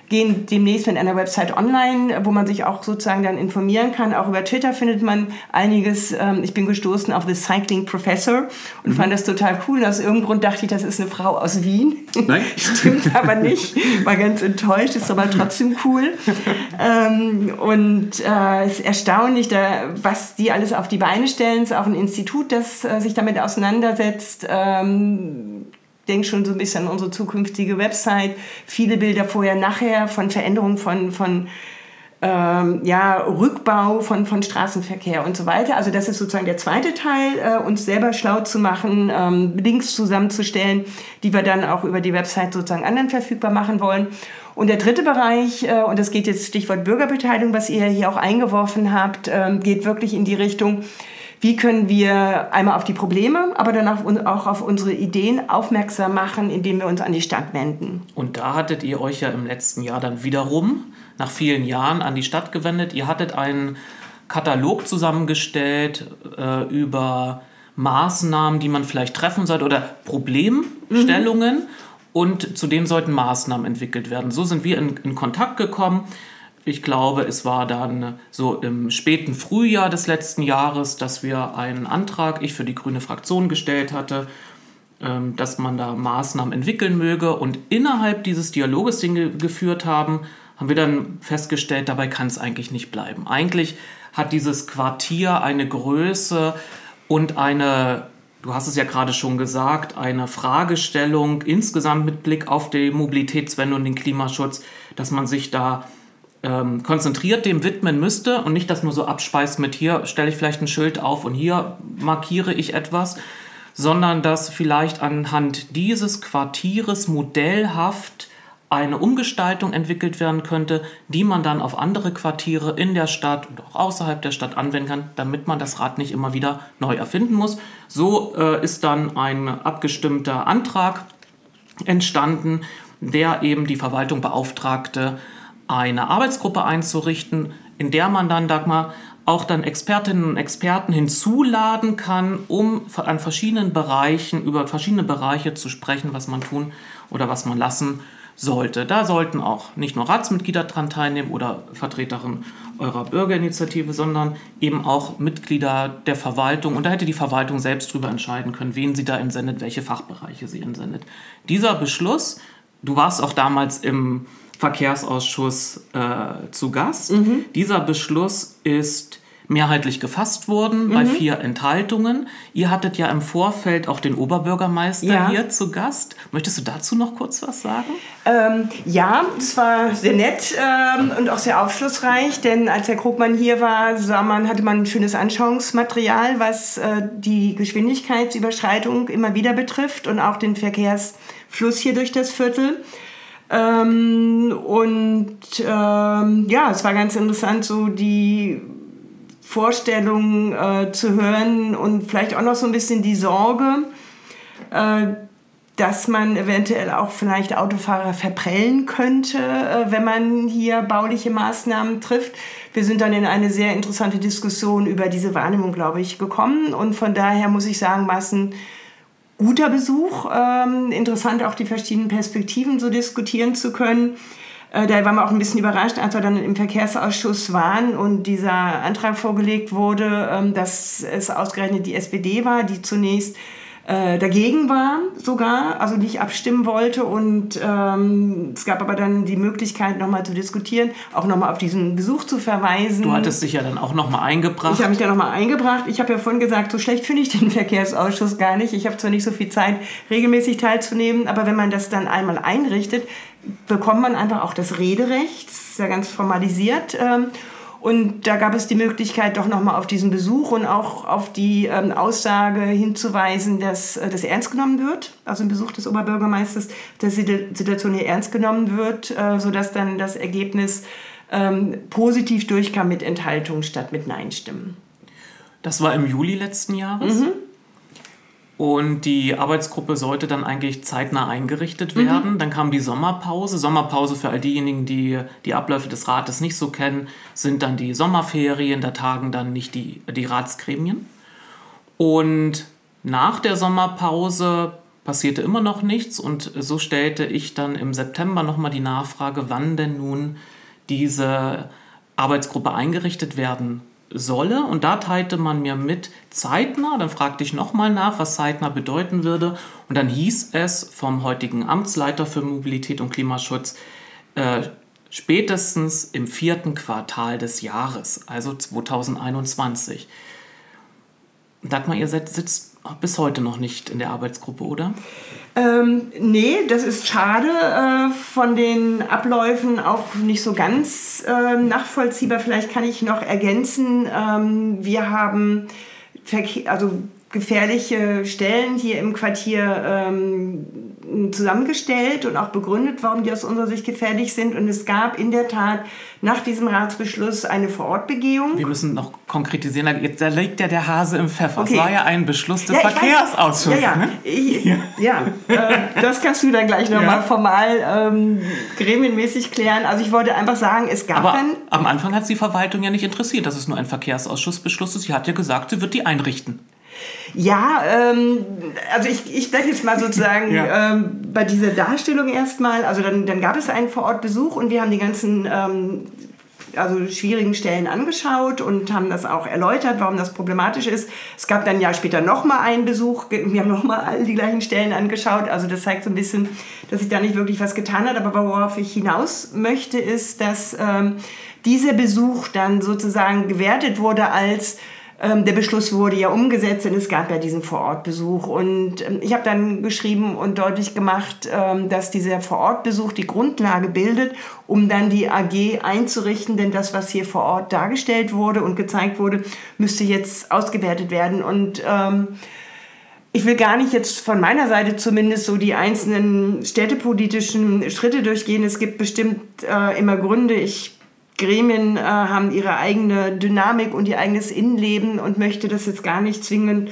gehen demnächst mit einer Website online, wo man sich auch sozusagen dann informieren kann. Auch über Twitter findet man einiges. Ähm, ich bin gestoßen auf The Cycling Professor und mhm. fand das total cool. Aus irgendeinem Grund dachte ich, das ist eine Frau aus Wien. Nein. Stimmt aber nicht. War ganz enttäuscht, ist aber trotzdem cool. ähm, und äh, es ist erstaunlich, was die alles auf die Beine stellen. Es ist auch ein Institut, das äh, sich damit auseinandersetzt. Denke schon so ein bisschen an unsere zukünftige Website. Viele Bilder vorher, nachher von Veränderungen von, von ähm, ja, Rückbau von, von Straßenverkehr und so weiter. Also das ist sozusagen der zweite Teil, äh, uns selber schlau zu machen, ähm, Links zusammenzustellen, die wir dann auch über die Website sozusagen anderen verfügbar machen wollen. Und der dritte Bereich, äh, und das geht jetzt Stichwort Bürgerbeteiligung, was ihr hier auch eingeworfen habt, äh, geht wirklich in die Richtung, wie können wir einmal auf die Probleme, aber dann auch auf unsere Ideen aufmerksam machen, indem wir uns an die Stadt wenden. Und da hattet ihr euch ja im letzten Jahr dann wiederum nach vielen Jahren an die Stadt gewendet. Ihr hattet einen Katalog zusammengestellt äh, über Maßnahmen, die man vielleicht treffen sollte oder Problemstellungen. Mhm. Und zu denen sollten Maßnahmen entwickelt werden. So sind wir in, in Kontakt gekommen ich glaube, es war dann so im späten Frühjahr des letzten Jahres, dass wir einen Antrag, ich für die grüne Fraktion gestellt hatte, ähm, dass man da Maßnahmen entwickeln möge. Und innerhalb dieses Dialoges, den wir geführt haben, haben wir dann festgestellt, dabei kann es eigentlich nicht bleiben. Eigentlich hat dieses Quartier eine Größe und eine, du hast es ja gerade schon gesagt, eine Fragestellung insgesamt mit Blick auf die Mobilitätswende und den Klimaschutz, dass man sich da ähm, konzentriert dem widmen müsste und nicht das nur so abspeist mit hier stelle ich vielleicht ein Schild auf und hier markiere ich etwas, sondern dass vielleicht anhand dieses Quartieres modellhaft eine Umgestaltung entwickelt werden könnte, die man dann auf andere Quartiere in der Stadt und auch außerhalb der Stadt anwenden kann, damit man das Rad nicht immer wieder neu erfinden muss. So äh, ist dann ein abgestimmter Antrag entstanden, der eben die Verwaltung beauftragte, eine Arbeitsgruppe einzurichten, in der man dann, Dagmar, auch dann Expertinnen und Experten hinzuladen kann, um an verschiedenen Bereichen, über verschiedene Bereiche zu sprechen, was man tun oder was man lassen sollte. Da sollten auch nicht nur Ratsmitglieder dran teilnehmen oder Vertreterinnen eurer Bürgerinitiative, sondern eben auch Mitglieder der Verwaltung. Und da hätte die Verwaltung selbst darüber entscheiden können, wen sie da entsendet, welche Fachbereiche sie entsendet. Dieser Beschluss, du warst auch damals im Verkehrsausschuss äh, zu Gast. Mhm. Dieser Beschluss ist mehrheitlich gefasst worden mhm. bei vier Enthaltungen. Ihr hattet ja im Vorfeld auch den Oberbürgermeister ja. hier zu Gast. Möchtest du dazu noch kurz was sagen? Ähm, ja, es war sehr nett ähm, und auch sehr aufschlussreich, denn als Herr Krugmann hier war, sah man, hatte man ein schönes Anschauungsmaterial, was äh, die Geschwindigkeitsüberschreitung immer wieder betrifft und auch den Verkehrsfluss hier durch das Viertel. Ähm, und ähm, ja, es war ganz interessant, so die Vorstellung äh, zu hören und vielleicht auch noch so ein bisschen die Sorge, äh, dass man eventuell auch vielleicht Autofahrer verprellen könnte, äh, wenn man hier bauliche Maßnahmen trifft. Wir sind dann in eine sehr interessante Diskussion über diese Wahrnehmung, glaube ich, gekommen. Und von daher muss ich sagen, ein guter Besuch. Ähm, interessant auch die verschiedenen Perspektiven so diskutieren zu können. Äh, da waren wir auch ein bisschen überrascht, als wir dann im Verkehrsausschuss waren und dieser Antrag vorgelegt wurde, ähm, dass es ausgerechnet die SPD war, die zunächst äh, dagegen war sogar, also nicht abstimmen wollte. Und ähm, es gab aber dann die Möglichkeit, nochmal zu diskutieren, auch nochmal auf diesen Besuch zu verweisen. Du hattest dich ja dann auch nochmal eingebracht. Ich habe mich da nochmal eingebracht. Ich habe ja vorhin gesagt, so schlecht finde ich den Verkehrsausschuss gar nicht. Ich habe zwar nicht so viel Zeit, regelmäßig teilzunehmen, aber wenn man das dann einmal einrichtet, bekommt man einfach auch das Rederecht. Das ist ja ganz formalisiert. Ähm, und da gab es die Möglichkeit, doch nochmal auf diesen Besuch und auch auf die ähm, Aussage hinzuweisen, dass äh, das ernst genommen wird, also im Besuch des Oberbürgermeisters, dass die Situation hier ernst genommen wird, äh, sodass dann das Ergebnis ähm, positiv durchkam mit Enthaltung statt mit Nein-Stimmen. Das war im Juli letzten Jahres. Mhm. Und die Arbeitsgruppe sollte dann eigentlich zeitnah eingerichtet werden. Mhm. Dann kam die Sommerpause. Sommerpause für all diejenigen, die die Abläufe des Rates nicht so kennen, sind dann die Sommerferien. Da tagen dann nicht die, die Ratsgremien. Und nach der Sommerpause passierte immer noch nichts. Und so stellte ich dann im September nochmal die Nachfrage, wann denn nun diese Arbeitsgruppe eingerichtet werden solle. Und da teilte man mir mit zeitnah. Dann fragte ich nochmal nach, was zeitnah bedeuten würde. Und dann hieß es vom heutigen Amtsleiter für Mobilität und Klimaschutz, äh, spätestens im vierten Quartal des Jahres, also 2021. Dagmar, ihr sitzt bis heute noch nicht in der Arbeitsgruppe, oder? Ähm, nee, das ist schade. Äh, von den Abläufen auch nicht so ganz äh, nachvollziehbar. Vielleicht kann ich noch ergänzen. Ähm, wir haben also gefährliche Stellen hier im Quartier ähm, zusammengestellt und auch begründet, warum die aus unserer Sicht gefährlich sind. Und es gab in der Tat nach diesem Ratsbeschluss eine Vorortbegehung. Wir müssen noch konkretisieren, da liegt ja der Hase im Pfeffer. Okay. Es war ja ein Beschluss des ja, Verkehrsausschusses. Ja, ja. Ne? Ich, ja. ja äh, das kannst du dann gleich nochmal ja. formal ähm, gremienmäßig klären. Also ich wollte einfach sagen, es gab Aber dann... am Anfang hat es die Verwaltung ja nicht interessiert, dass es nur ein Verkehrsausschussbeschluss ist. Sie hat ja gesagt, sie wird die einrichten. Ja, ähm, also ich, ich bleibe jetzt mal sozusagen ja. ähm, bei dieser Darstellung erstmal. Also dann, dann gab es einen Vorortbesuch und wir haben die ganzen ähm, also schwierigen Stellen angeschaut und haben das auch erläutert, warum das problematisch ist. Es gab dann ein Jahr später nochmal einen Besuch. Wir haben nochmal all die gleichen Stellen angeschaut. Also das zeigt so ein bisschen, dass sich da nicht wirklich was getan hat. Aber worauf ich hinaus möchte, ist, dass ähm, dieser Besuch dann sozusagen gewertet wurde als der Beschluss wurde ja umgesetzt und es gab ja diesen Vorortbesuch. Und ähm, ich habe dann geschrieben und deutlich gemacht, ähm, dass dieser Vorortbesuch die Grundlage bildet, um dann die AG einzurichten. Denn das, was hier vor Ort dargestellt wurde und gezeigt wurde, müsste jetzt ausgewertet werden. Und ähm, ich will gar nicht jetzt von meiner Seite zumindest so die einzelnen städtepolitischen Schritte durchgehen. Es gibt bestimmt äh, immer Gründe. Ich Gremien äh, haben ihre eigene Dynamik und ihr eigenes Innenleben und möchte das jetzt gar nicht zwingend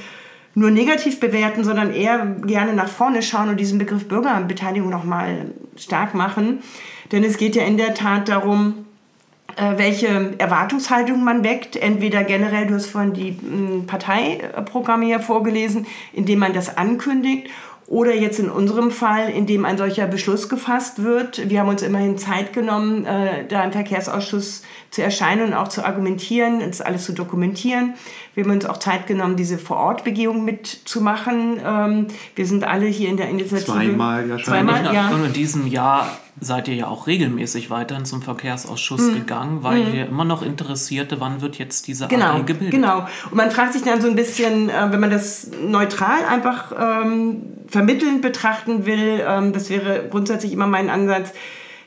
nur negativ bewerten, sondern eher gerne nach vorne schauen und diesen Begriff Bürgerbeteiligung nochmal stark machen. Denn es geht ja in der Tat darum, äh, welche Erwartungshaltung man weckt. Entweder generell, du hast vorhin die Parteiprogramme ja vorgelesen, indem man das ankündigt oder jetzt in unserem Fall, in dem ein solcher Beschluss gefasst wird. Wir haben uns immerhin Zeit genommen, äh, da im Verkehrsausschuss zu erscheinen und auch zu argumentieren, das alles zu dokumentieren. Wir haben uns auch Zeit genommen, diese Vorortbegehung mitzumachen. Ähm, wir sind alle hier in der Initiative. Zweimal ja schon. Zweimal, ja. Und in diesem Jahr seid ihr ja auch regelmäßig weiterhin zum Verkehrsausschuss mhm. gegangen, weil mhm. ihr immer noch interessierte, wann wird jetzt diese genau, AG gebildet. Genau. Und man fragt sich dann so ein bisschen, äh, wenn man das neutral einfach ähm, vermittelnd betrachten will, ähm, das wäre grundsätzlich immer mein Ansatz,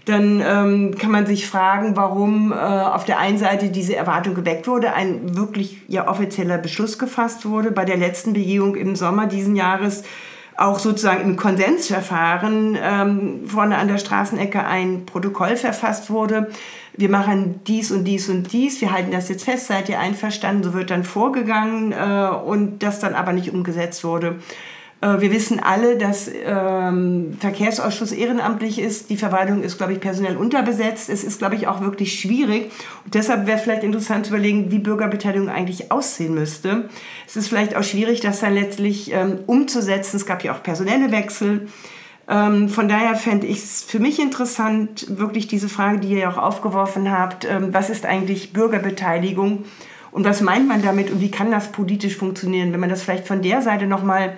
dann ähm, kann man sich fragen, warum äh, auf der einen Seite diese Erwartung geweckt wurde, ein wirklich ja offizieller Beschluss gefasst wurde. Bei der letzten Begehung im Sommer diesen Jahres auch sozusagen im Konsensverfahren ähm, vorne an der Straßenecke ein Protokoll verfasst wurde. Wir machen dies und dies und dies, wir halten das jetzt fest, seid ihr einverstanden, so wird dann vorgegangen äh, und das dann aber nicht umgesetzt wurde. Äh, wir wissen alle, dass ähm, Verkehrsausschuss ehrenamtlich ist. Die Verwaltung ist, glaube ich, personell unterbesetzt. Es ist, glaube ich, auch wirklich schwierig. Und deshalb wäre vielleicht interessant zu überlegen, wie Bürgerbeteiligung eigentlich aussehen müsste. Es ist vielleicht auch schwierig, das dann letztlich ähm, umzusetzen. Es gab ja auch personelle Wechsel. Ähm, von daher fände ich es für mich interessant, wirklich diese Frage, die ihr ja auch aufgeworfen habt, ähm, was ist eigentlich Bürgerbeteiligung und was meint man damit und wie kann das politisch funktionieren, wenn man das vielleicht von der Seite nochmal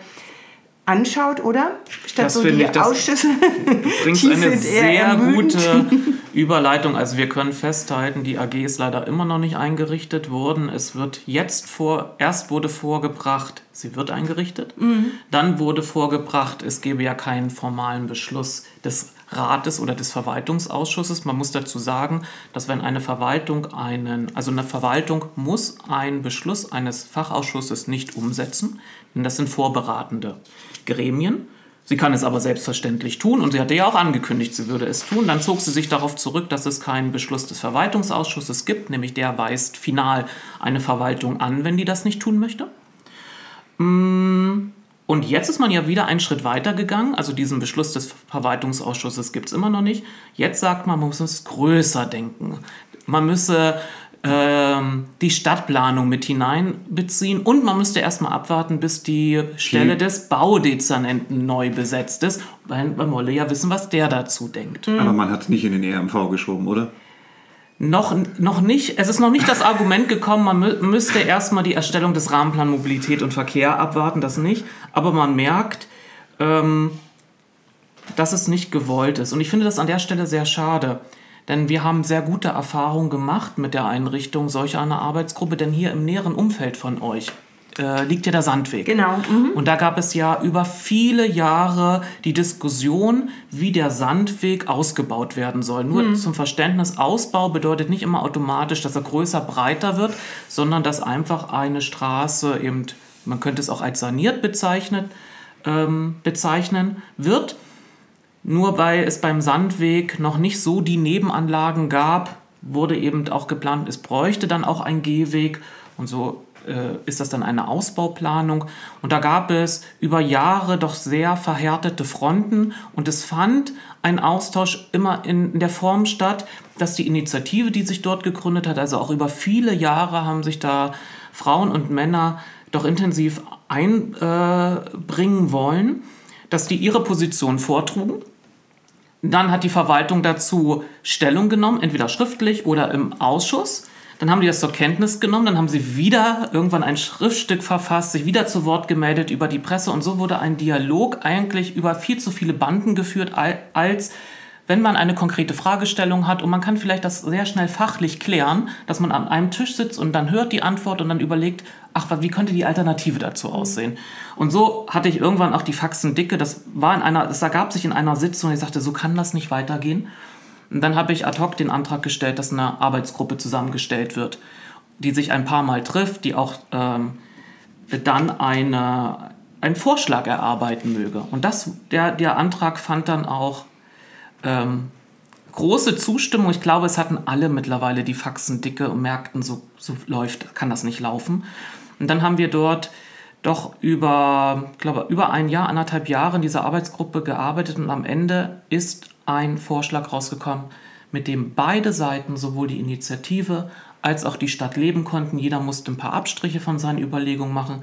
anschaut, oder? Statt das so die ich, Ausschüsse. Du bringst eine sehr gute Überleitung. Also wir können festhalten, die AG ist leider immer noch nicht eingerichtet worden. Es wird jetzt vor, erst wurde vorgebracht, sie wird eingerichtet. Mhm. Dann wurde vorgebracht, es gebe ja keinen formalen Beschluss des Rates oder des Verwaltungsausschusses. Man muss dazu sagen, dass wenn eine Verwaltung einen, also eine Verwaltung muss einen Beschluss eines Fachausschusses nicht umsetzen, denn das sind vorberatende Gremien. Sie kann es aber selbstverständlich tun und sie hatte ja auch angekündigt, sie würde es tun. Dann zog sie sich darauf zurück, dass es keinen Beschluss des Verwaltungsausschusses gibt, nämlich der weist final eine Verwaltung an, wenn die das nicht tun möchte. Mm, und jetzt ist man ja wieder einen Schritt weiter gegangen. Also diesen Beschluss des Verwaltungsausschusses gibt es immer noch nicht. Jetzt sagt man, man muss es größer denken. Man müsse ähm, die Stadtplanung mit hineinbeziehen und man müsste erstmal abwarten, bis die Stelle des Baudezernenten neu besetzt ist, weil man wolle ja wissen, was der dazu denkt. Aber man hat es nicht in den EMV geschoben, oder? Noch, noch nicht, es ist noch nicht das Argument gekommen, man mü müsste erstmal die Erstellung des Rahmenplan Mobilität und Verkehr abwarten, das nicht. Aber man merkt, ähm, dass es nicht gewollt ist. Und ich finde das an der Stelle sehr schade. Denn wir haben sehr gute Erfahrungen gemacht mit der Einrichtung solch einer Arbeitsgruppe, denn hier im näheren Umfeld von euch äh, liegt ja der Sandweg. Genau. Mhm. Und da gab es ja über viele Jahre die Diskussion, wie der Sandweg ausgebaut werden soll. Nur mhm. zum Verständnis, Ausbau bedeutet nicht immer automatisch, dass er größer, breiter wird, sondern dass einfach eine Straße eben, man könnte es auch als saniert bezeichnet, ähm, bezeichnen wird. Nur weil es beim Sandweg noch nicht so die Nebenanlagen gab, wurde eben auch geplant, es bräuchte dann auch ein Gehweg. Und so ist das dann eine Ausbauplanung. Und da gab es über Jahre doch sehr verhärtete Fronten. Und es fand ein Austausch immer in, in der Form statt, dass die Initiative, die sich dort gegründet hat, also auch über viele Jahre haben sich da Frauen und Männer doch intensiv einbringen äh, wollen, dass die ihre Position vortrugen dann hat die Verwaltung dazu Stellung genommen, entweder schriftlich oder im Ausschuss. Dann haben die das zur Kenntnis genommen, dann haben sie wieder irgendwann ein Schriftstück verfasst, sich wieder zu Wort gemeldet über die Presse und so wurde ein Dialog eigentlich über viel zu viele Banden geführt, als wenn man eine konkrete Fragestellung hat und man kann vielleicht das sehr schnell fachlich klären, dass man an einem Tisch sitzt und dann hört die Antwort und dann überlegt, ach, wie könnte die Alternative dazu aussehen? Und so hatte ich irgendwann auch die Faxen dicke. Das war in einer, das ergab sich in einer Sitzung. Ich sagte, so kann das nicht weitergehen. Und dann habe ich ad hoc den Antrag gestellt, dass eine Arbeitsgruppe zusammengestellt wird, die sich ein paar Mal trifft, die auch ähm, dann eine, einen Vorschlag erarbeiten möge. Und das, der, der Antrag fand dann auch ähm, große Zustimmung. Ich glaube, es hatten alle mittlerweile die Faxen dicke und merkten, so, so läuft, kann das nicht laufen. Und dann haben wir dort doch über, glaube, über ein Jahr, anderthalb Jahre in dieser Arbeitsgruppe gearbeitet und am Ende ist ein Vorschlag rausgekommen, mit dem beide Seiten, sowohl die Initiative als auch die Stadt leben konnten. Jeder musste ein paar Abstriche von seinen Überlegungen machen.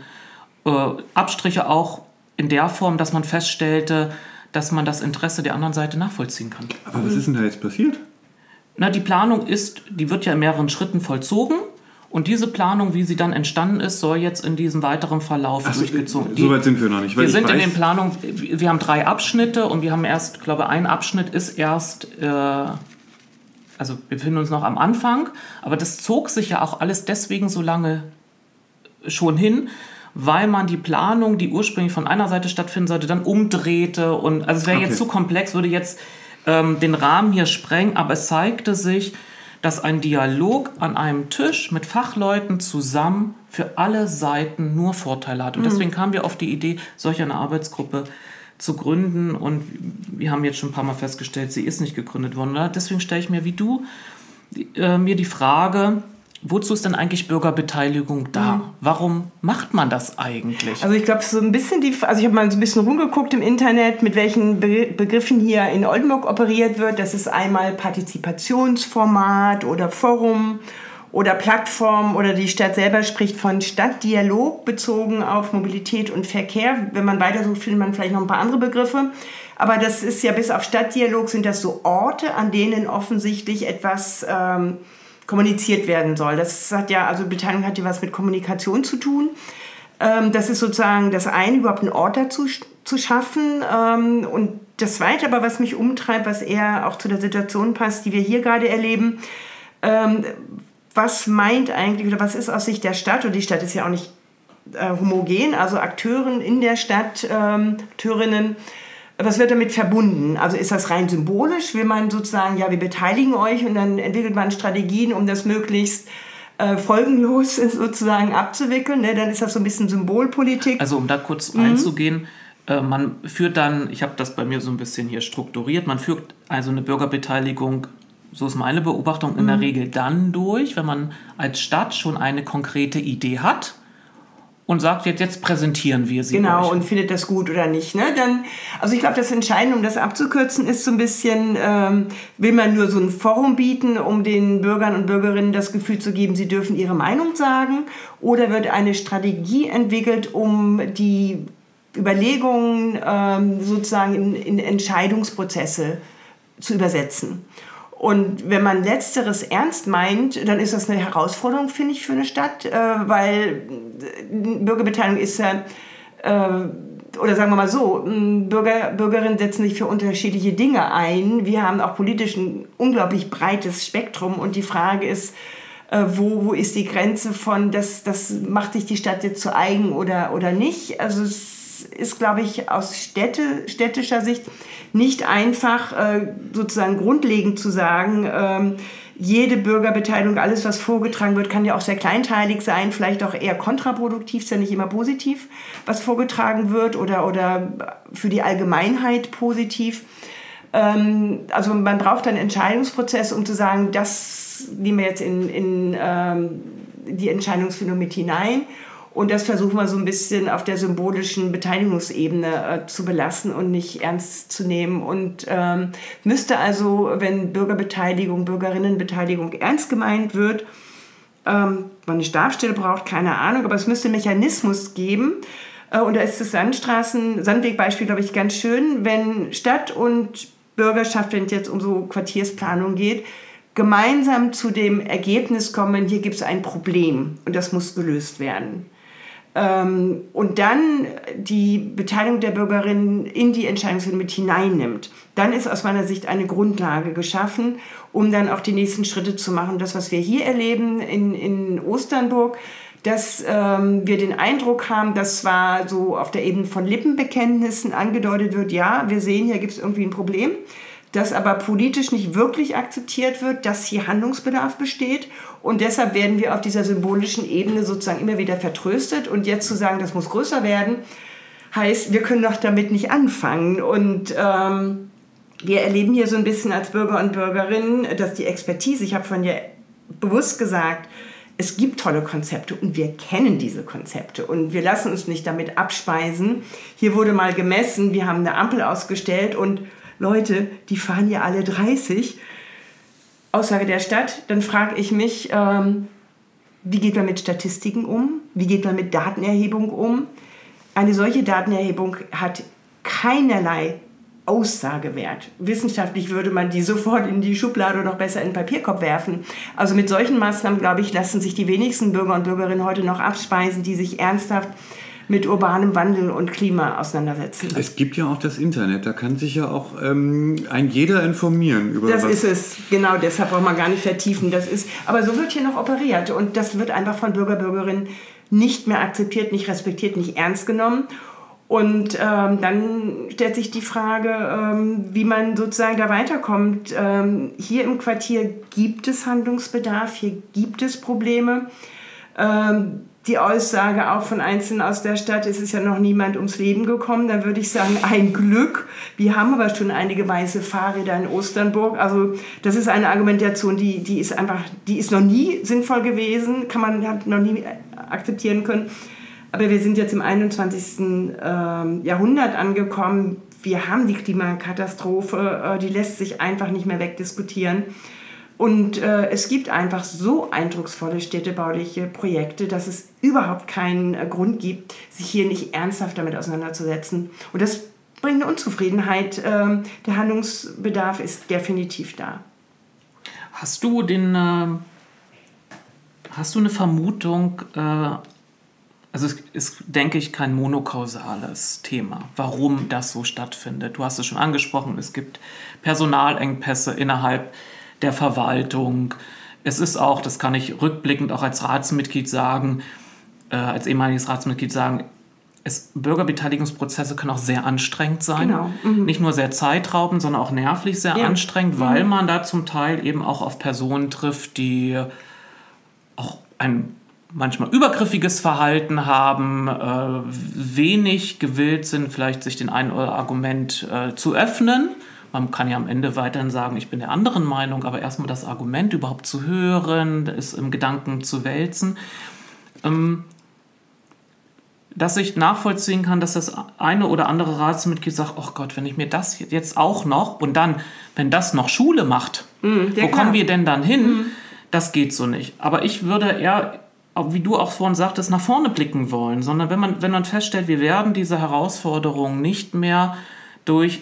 Äh, Abstriche auch in der Form, dass man feststellte, dass man das Interesse der anderen Seite nachvollziehen kann. Aber was ist denn da jetzt passiert? Na, die Planung ist, die wird ja in mehreren Schritten vollzogen. Und diese Planung, wie sie dann entstanden ist, soll jetzt in diesem weiteren Verlauf Ach, durchgezogen werden. So weit sind wir noch nicht. wir sind in den Planungen, wir haben drei Abschnitte und wir haben erst, glaube ein Abschnitt ist erst, äh, also wir befinden uns noch am Anfang, aber das zog sich ja auch alles deswegen so lange schon hin, weil man die Planung, die ursprünglich von einer Seite stattfinden sollte, dann umdrehte. Und also es wäre okay. jetzt zu komplex, würde jetzt ähm, den Rahmen hier sprengen, aber es zeigte sich, dass ein Dialog an einem Tisch mit Fachleuten zusammen für alle Seiten nur Vorteile hat. Und mhm. deswegen kamen wir auf die Idee, solch eine Arbeitsgruppe zu gründen. Und wir haben jetzt schon ein paar Mal festgestellt, sie ist nicht gegründet worden. Deswegen stelle ich mir wie du äh, mir die Frage, Wozu ist denn eigentlich Bürgerbeteiligung da? Mhm. Warum macht man das eigentlich? Also ich glaube, so ein bisschen die, also ich habe mal so ein bisschen rumgeguckt im Internet, mit welchen Be Begriffen hier in Oldenburg operiert wird. Das ist einmal Partizipationsformat oder Forum oder Plattform oder die Stadt selber spricht von Stadtdialog bezogen auf Mobilität und Verkehr. Wenn man weiter sucht, findet man vielleicht noch ein paar andere Begriffe. Aber das ist ja bis auf Stadtdialog sind das so Orte, an denen offensichtlich etwas ähm, kommuniziert werden soll. Das hat ja, also Beteiligung hat ja was mit Kommunikation zu tun. Ähm, das ist sozusagen das eine, überhaupt einen Ort dazu zu schaffen. Ähm, und das zweite aber, was mich umtreibt, was eher auch zu der Situation passt, die wir hier gerade erleben, ähm, was meint eigentlich oder was ist aus Sicht der Stadt, und die Stadt ist ja auch nicht äh, homogen, also Akteuren in der Stadt, ähm, Akteurinnen, was wird damit verbunden? Also ist das rein symbolisch? Will man sozusagen, ja, wir beteiligen euch und dann entwickelt man Strategien, um das möglichst äh, folgenlos sozusagen abzuwickeln? Ne? Dann ist das so ein bisschen Symbolpolitik. Also um da kurz mhm. einzugehen, Äh, man führt dann, ich habe das bei mir so ein bisschen hier strukturiert, man führt also eine Bürgerbeteiligung, so ist meine Beobachtung, in mhm. der Regel dann durch, wenn man als Stadt schon eine konkrete Idee hat und sagt, jetzt, jetzt präsentieren wir sie. Genau, euch. und findet das gut oder nicht. Ne? Dann, also ich glaube, das Entscheidende, um das abzukürzen, ist so ein bisschen, ähm, will man nur so ein Forum bieten, um den Bürgern und Bürgerinnen das Gefühl zu geben, sie dürfen ihre Meinung sagen, oder wird eine Strategie entwickelt, um die Überlegungen ähm, sozusagen in, in Entscheidungsprozesse zu übersetzen. Und wenn man letzteres ernst meint, dann ist das eine Herausforderung, finde ich, für eine Stadt, äh, weil Bürgerbeteiligung ist ja, äh, oder sagen wir mal so, Bürger, Bürgerinnen setzen sich für unterschiedliche Dinge ein. Wir haben auch politisch ein unglaublich breites Spektrum und die Frage ist, äh, wo, wo ist die Grenze von, das, das macht sich die Stadt jetzt zu eigen oder, oder nicht. Also es ist, glaube ich, aus Städte, städtischer Sicht nicht einfach äh, sozusagen grundlegend zu sagen, ähm, jede Bürgerbeteiligung, alles, was vorgetragen wird, kann ja auch sehr kleinteilig sein, vielleicht auch eher kontraproduktiv, ist ja nicht immer positiv, was vorgetragen wird oder, oder für die Allgemeinheit positiv. Ähm, also man braucht einen Entscheidungsprozess, um zu sagen, das nehmen wir jetzt in, in ähm, die Entscheidungsfindung mit hinein und das versuchen wir so ein bisschen auf der symbolischen Beteiligungsebene äh, zu belassen und nicht ernst zu nehmen. Und ähm, müsste also, wenn Bürgerbeteiligung, Bürgerinnenbeteiligung ernst gemeint wird, ähm, man eine Stabstelle braucht, keine Ahnung, aber es müsste einen Mechanismus geben. Äh, und da ist das Sandstraßen, Sandwegbeispiel, glaube ich, ganz schön, wenn Stadt und Bürgerschaft, wenn es jetzt um so Quartiersplanung geht, gemeinsam zu dem Ergebnis kommen, hier gibt es ein Problem und das muss gelöst werden. Ähm, und dann die Beteiligung der Bürgerinnen in die Entscheidungsfindung mit hineinnimmt, dann ist aus meiner Sicht eine Grundlage geschaffen, um dann auch die nächsten Schritte zu machen. Das, was wir hier erleben in, in Osternburg, dass ähm, wir den Eindruck haben, dass zwar so auf der Ebene von Lippenbekenntnissen angedeutet wird, ja, wir sehen, hier gibt es irgendwie ein Problem, das aber politisch nicht wirklich akzeptiert wird, dass hier Handlungsbedarf besteht. Und deshalb werden wir auf dieser symbolischen Ebene sozusagen immer wieder vertröstet. Und jetzt zu sagen, das muss größer werden, heißt, wir können doch damit nicht anfangen. Und ähm, wir erleben hier so ein bisschen als Bürger und Bürgerinnen, dass die Expertise, ich habe von dir bewusst gesagt, es gibt tolle Konzepte und wir kennen diese Konzepte und wir lassen uns nicht damit abspeisen. Hier wurde mal gemessen, wir haben eine Ampel ausgestellt und Leute, die fahren ja alle 30. Aussage der Stadt, dann frage ich mich, ähm, wie geht man mit Statistiken um? Wie geht man mit Datenerhebung um? Eine solche Datenerhebung hat keinerlei Aussagewert. Wissenschaftlich würde man die sofort in die Schublade oder noch besser in den Papierkorb werfen. Also mit solchen Maßnahmen, glaube ich, lassen sich die wenigsten Bürger und Bürgerinnen heute noch abspeisen, die sich ernsthaft mit urbanem Wandel und Klima auseinandersetzen. Es gibt ja auch das Internet, da kann sich ja auch ähm, ein jeder informieren über Das ist es, genau, deshalb braucht man gar nicht vertiefen. Das ist, aber so wird hier noch operiert und das wird einfach von Bürger, Bürgerinnen nicht mehr akzeptiert, nicht respektiert, nicht ernst genommen. Und ähm, dann stellt sich die Frage, ähm, wie man sozusagen da weiterkommt. Ähm, hier im Quartier gibt es Handlungsbedarf, hier gibt es Probleme. Die Aussage auch von Einzelnen aus der Stadt, es ist ja noch niemand ums Leben gekommen, dann würde ich sagen, ein Glück. Wir haben aber schon einige weiße Fahrräder in Osternburg. Also das ist eine Argumentation, die, die ist einfach, die ist noch nie sinnvoll gewesen, kann man noch nie akzeptieren können. Aber wir sind jetzt im 21. Ähm, Jahrhundert angekommen. Wir haben die Klimakatastrophe, äh, die lässt sich einfach nicht mehr wegdiskutieren. Und äh, es gibt einfach so eindrucksvolle städtebauliche Projekte, dass es überhaupt keinen äh, Grund gibt, sich hier nicht ernsthaft damit auseinanderzusetzen. Und das bringt eine Unzufriedenheit. Ähm, der Handlungsbedarf ist definitiv da. Hast du den, äh, hast du eine Vermutung? Äh, also es ist, denke ich, kein monokausales Thema, warum das so stattfindet. Du hast es schon angesprochen. Es gibt Personalengpässe innerhalb der Verwaltung. Es ist auch, das kann ich rückblickend auch als Ratsmitglied sagen, äh, als ehemaliges Ratsmitglied sagen, es, Bürgerbeteiligungsprozesse können auch sehr anstrengend sein. Genau. Mhm. Nicht nur sehr zeitraubend, sondern auch nervlich sehr ja. anstrengend, weil mhm. man da zum Teil eben auch auf Personen trifft, die auch ein manchmal übergriffiges Verhalten haben, äh, wenig gewillt sind, vielleicht sich den einen oder Argument äh, zu öffnen. Man kann ja am Ende weiterhin sagen, ich bin der anderen Meinung, aber erstmal das Argument überhaupt zu hören, es im Gedanken zu wälzen. Ähm, dass ich nachvollziehen kann, dass das eine oder andere Ratsmitglied sagt, oh Gott, wenn ich mir das jetzt auch noch und dann, wenn das noch Schule macht, ja, wo klar. kommen wir denn dann hin? Mm. Das geht so nicht. Aber ich würde eher, wie du auch vorhin sagtest, nach vorne blicken wollen, sondern wenn man, wenn man feststellt, wir werden diese Herausforderungen nicht mehr durch,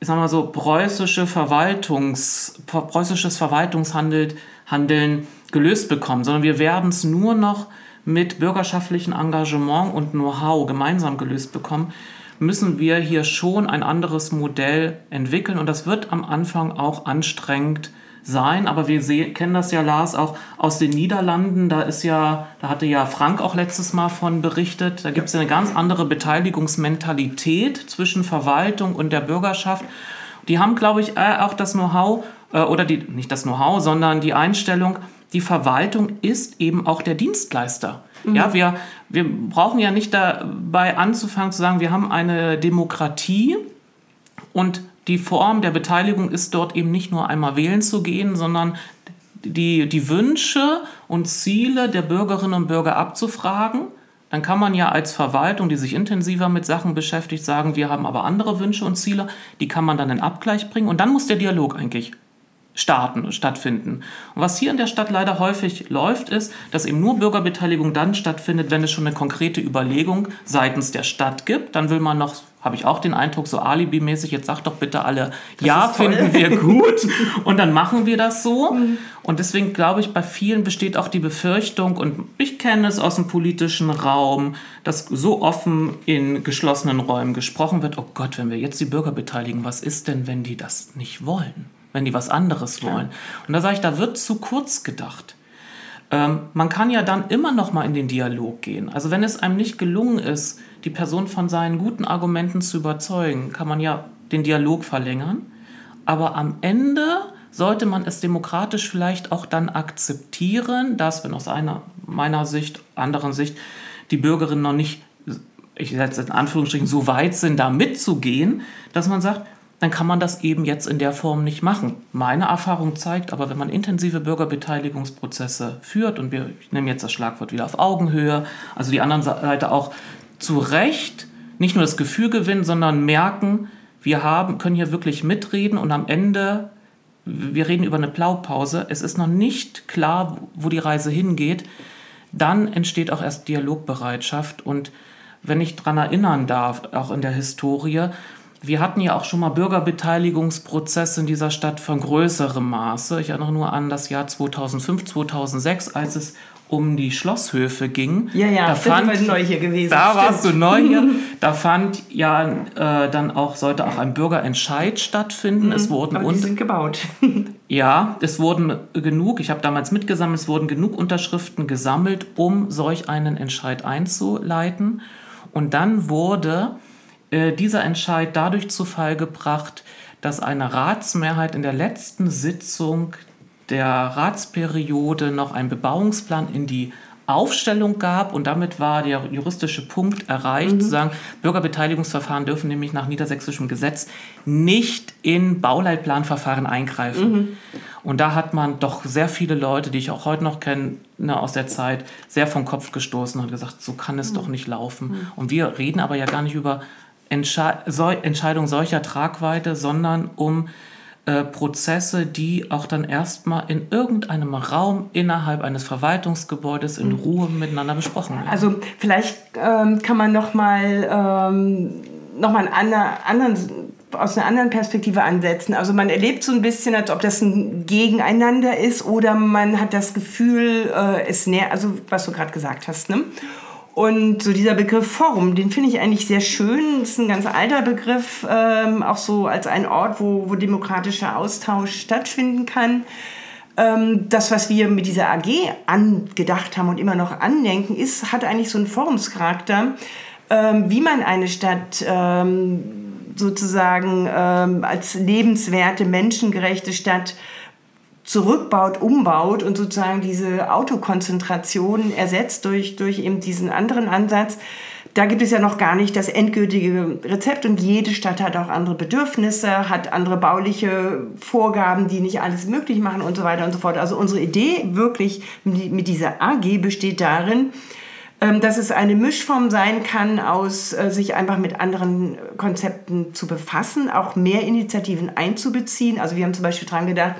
ich sag mal so, preußische Verwaltungs, preußisches Verwaltungshandeln gelöst bekommen, sondern wir werden es nur noch mit bürgerschaftlichem Engagement und Know-how gemeinsam gelöst bekommen, müssen wir hier schon ein anderes Modell entwickeln. Und das wird am Anfang auch anstrengend sein. Aber wir sehen, kennen das ja, Lars, auch aus den Niederlanden. Da ist ja, da hatte ja Frank auch letztes Mal von berichtet. Da gibt es ja eine ganz andere Beteiligungsmentalität zwischen Verwaltung und der Bürgerschaft. Die haben, glaube ich, äh, auch das Know-how, äh, oder die, nicht das Know-how, sondern die Einstellung, die Verwaltung ist eben auch der Dienstleister. Mhm. Ja, wir, wir brauchen ja nicht dabei anzufangen zu sagen, wir haben eine Demokratie und die Form der Beteiligung ist dort eben nicht nur einmal wählen zu gehen, sondern die, die Wünsche und Ziele der Bürgerinnen und Bürger abzufragen. Dann kann man ja als Verwaltung, die sich intensiver mit Sachen beschäftigt, sagen, wir haben aber andere Wünsche und Ziele, die kann man dann in Abgleich bringen und dann muss der Dialog eigentlich starten, stattfinden. Und was hier in der Stadt leider häufig läuft, ist, dass eben nur Bürgerbeteiligung dann stattfindet, wenn es schon eine konkrete Überlegung seitens der Stadt gibt. Dann will man noch, habe ich auch den Eindruck, so alibimäßig, jetzt sagt doch bitte alle, das ja, finden wir gut. Und dann machen wir das so. Mhm. Und deswegen glaube ich, bei vielen besteht auch die Befürchtung, und ich kenne es aus dem politischen Raum, dass so offen in geschlossenen Räumen gesprochen wird, oh Gott, wenn wir jetzt die Bürger beteiligen, was ist denn, wenn die das nicht wollen? Wenn die was anderes wollen. Und da sage ich, da wird zu kurz gedacht. Ähm, man kann ja dann immer noch mal in den Dialog gehen. Also wenn es einem nicht gelungen ist, die Person von seinen guten Argumenten zu überzeugen, kann man ja den Dialog verlängern. Aber am Ende sollte man es demokratisch vielleicht auch dann akzeptieren, dass, wenn aus einer meiner Sicht, anderen Sicht, die Bürgerinnen noch nicht, ich setze in Anführungsstrichen, so weit sind, da mitzugehen, dass man sagt, dann kann man das eben jetzt in der Form nicht machen. Meine Erfahrung zeigt aber, wenn man intensive Bürgerbeteiligungsprozesse führt, und wir, ich nehme jetzt das Schlagwort wieder auf Augenhöhe, also die anderen Seite auch zu Recht nicht nur das Gefühl gewinnen, sondern merken, wir haben, können hier wirklich mitreden und am Ende, wir reden über eine Blaupause, es ist noch nicht klar, wo die Reise hingeht, dann entsteht auch erst Dialogbereitschaft. Und wenn ich daran erinnern darf, auch in der Historie, wir hatten ja auch schon mal Bürgerbeteiligungsprozesse in dieser Stadt von größerem Maße. Ich erinnere nur an das Jahr 2005, 2006, als es um die Schlosshöfe ging. Ja, ja, da fand, war neu hier gewesen. Da Stimmt. warst du neu hier. Da fand ja äh, dann auch, sollte auch ein Bürgerentscheid stattfinden. Mhm, es wurden aber die sind gebaut. ja, es wurden genug, ich habe damals mitgesammelt, es wurden genug Unterschriften gesammelt, um solch einen Entscheid einzuleiten. Und dann wurde äh, dieser Entscheid dadurch zu Fall gebracht, dass eine Ratsmehrheit in der letzten Sitzung der Ratsperiode noch einen Bebauungsplan in die Aufstellung gab und damit war der juristische Punkt erreicht, mhm. zu sagen, Bürgerbeteiligungsverfahren dürfen nämlich nach niedersächsischem Gesetz nicht in Bauleitplanverfahren eingreifen. Mhm. Und da hat man doch sehr viele Leute, die ich auch heute noch kenne, ne, aus der Zeit, sehr vom Kopf gestoßen und gesagt, so kann es mhm. doch nicht laufen. Mhm. Und wir reden aber ja gar nicht über Entsche so Entscheidungen solcher Tragweite, sondern um äh, Prozesse, die auch dann erstmal in irgendeinem Raum innerhalb eines Verwaltungsgebäudes in mhm. Ruhe miteinander besprochen werden. Also vielleicht ähm, kann man noch mal ähm, noch mal einen anderen aus einer anderen Perspektive ansetzen. Also man erlebt so ein bisschen, als ob das ein Gegeneinander ist oder man hat das Gefühl, äh, es näher, also was du gerade gesagt hast, ne? Und so dieser Begriff Forum, den finde ich eigentlich sehr schön. Das ist ein ganz alter Begriff, ähm, auch so als ein Ort, wo, wo demokratischer Austausch stattfinden kann. Ähm, das, was wir mit dieser AG angedacht haben und immer noch andenken, ist, hat eigentlich so einen Forumscharakter, ähm, wie man eine Stadt ähm, sozusagen ähm, als lebenswerte, menschengerechte Stadt zurückbaut, umbaut und sozusagen diese Autokonzentration ersetzt durch, durch eben diesen anderen Ansatz. Da gibt es ja noch gar nicht das endgültige Rezept und jede Stadt hat auch andere Bedürfnisse, hat andere bauliche Vorgaben, die nicht alles möglich machen und so weiter und so fort. Also unsere Idee wirklich mit dieser AG besteht darin, ähm, dass es eine Mischform sein kann, aus äh, sich einfach mit anderen Konzepten zu befassen, auch mehr Initiativen einzubeziehen. Also wir haben zum Beispiel dran gedacht,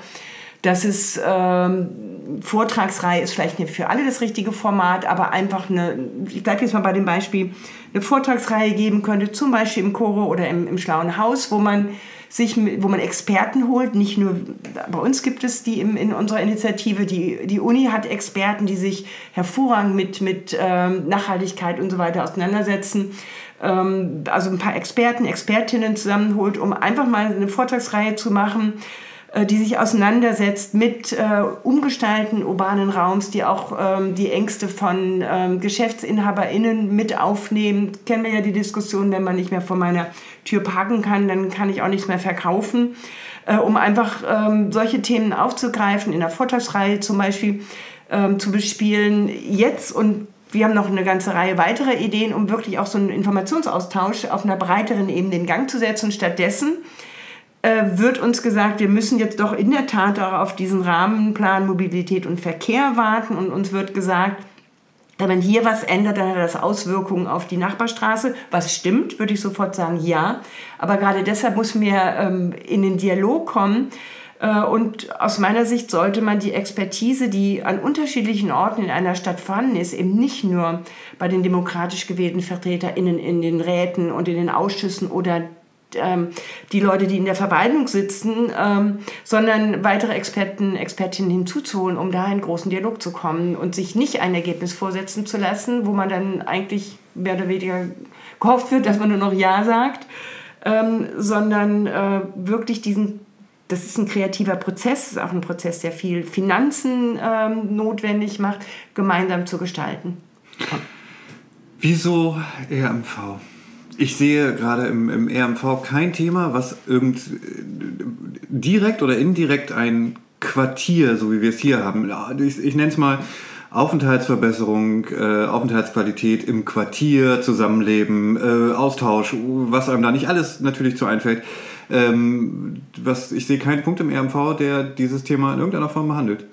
dass es ähm, Vortragsreihe ist vielleicht nicht für alle das richtige Format, aber einfach eine, ich bleibe jetzt mal bei dem Beispiel, eine Vortragsreihe geben könnte, zum Beispiel im Choro oder im, im Schlauen Haus, wo man sich, wo man Experten holt. Nicht nur bei uns gibt es die im, in unserer Initiative. Die, die Uni hat Experten, die sich hervorragend mit, mit ähm, Nachhaltigkeit und so weiter auseinandersetzen. Ähm, also ein paar Experten, Expertinnen zusammenholt, um einfach mal eine Vortragsreihe zu machen die sich auseinandersetzt mit äh, Umgestalten urbanen Raums, die auch ähm, die Ängste von ähm, GeschäftsinhaberInnen mit aufnehmen. Kennen wir ja die Diskussion, wenn man nicht mehr vor meiner Tür parken kann, dann kann ich auch nichts mehr verkaufen. Äh, um einfach ähm, solche Themen aufzugreifen, in der Vortragsreihe zum Beispiel ähm, zu bespielen. Jetzt und wir haben noch eine ganze Reihe weiterer Ideen, um wirklich auch so einen Informationsaustausch auf einer breiteren Ebene in Gang zu setzen. Stattdessen äh, wird uns gesagt, wir müssen jetzt doch in der Tat auch auf diesen Rahmenplan Mobilität und Verkehr warten und uns wird gesagt, wenn man hier was ändert, dann hat das Auswirkungen auf die Nachbarstraße. Was stimmt, würde ich sofort sagen, ja. Aber gerade deshalb muss man ähm, in den Dialog kommen. Äh, und aus meiner Sicht sollte man die Expertise, die an unterschiedlichen Orten in einer Stadt vorhanden ist, eben nicht nur bei den demokratisch gewählten VertreterInnen in den Räten und in den Ausschüssen oder ähm, die Leute, die in der Verwaltung sitzen, ähm, sondern weitere Experten, Expertinnen hinzuzuholen, um da in großen Dialog zu kommen und sich nicht ein Ergebnis vorsetzen zu lassen, wo man dann eigentlich mehr oder weniger gehofft wird, dass man nur noch Ja sagt, ähm, sondern äh, wirklich diesen das ist ein kreativer Prozess, ist auch ein Prozess, der viel Finanzen notwendig macht, gemeinsam zu gestalten. Wieso RMV? Ich sehe gerade im, im RMV kein Thema, was irgend direkt oder indirekt ein Quartier, so wie wir es hier haben, ich, ich nenne es mal Aufenthaltsverbesserung, äh, Aufenthaltsqualität im Quartier, Zusammenleben, äh, Austausch, was einem da nicht alles natürlich zu einfällt. Ähm, was, ich sehe keinen Punkt im RMV, der dieses Thema in irgendeiner Form behandelt.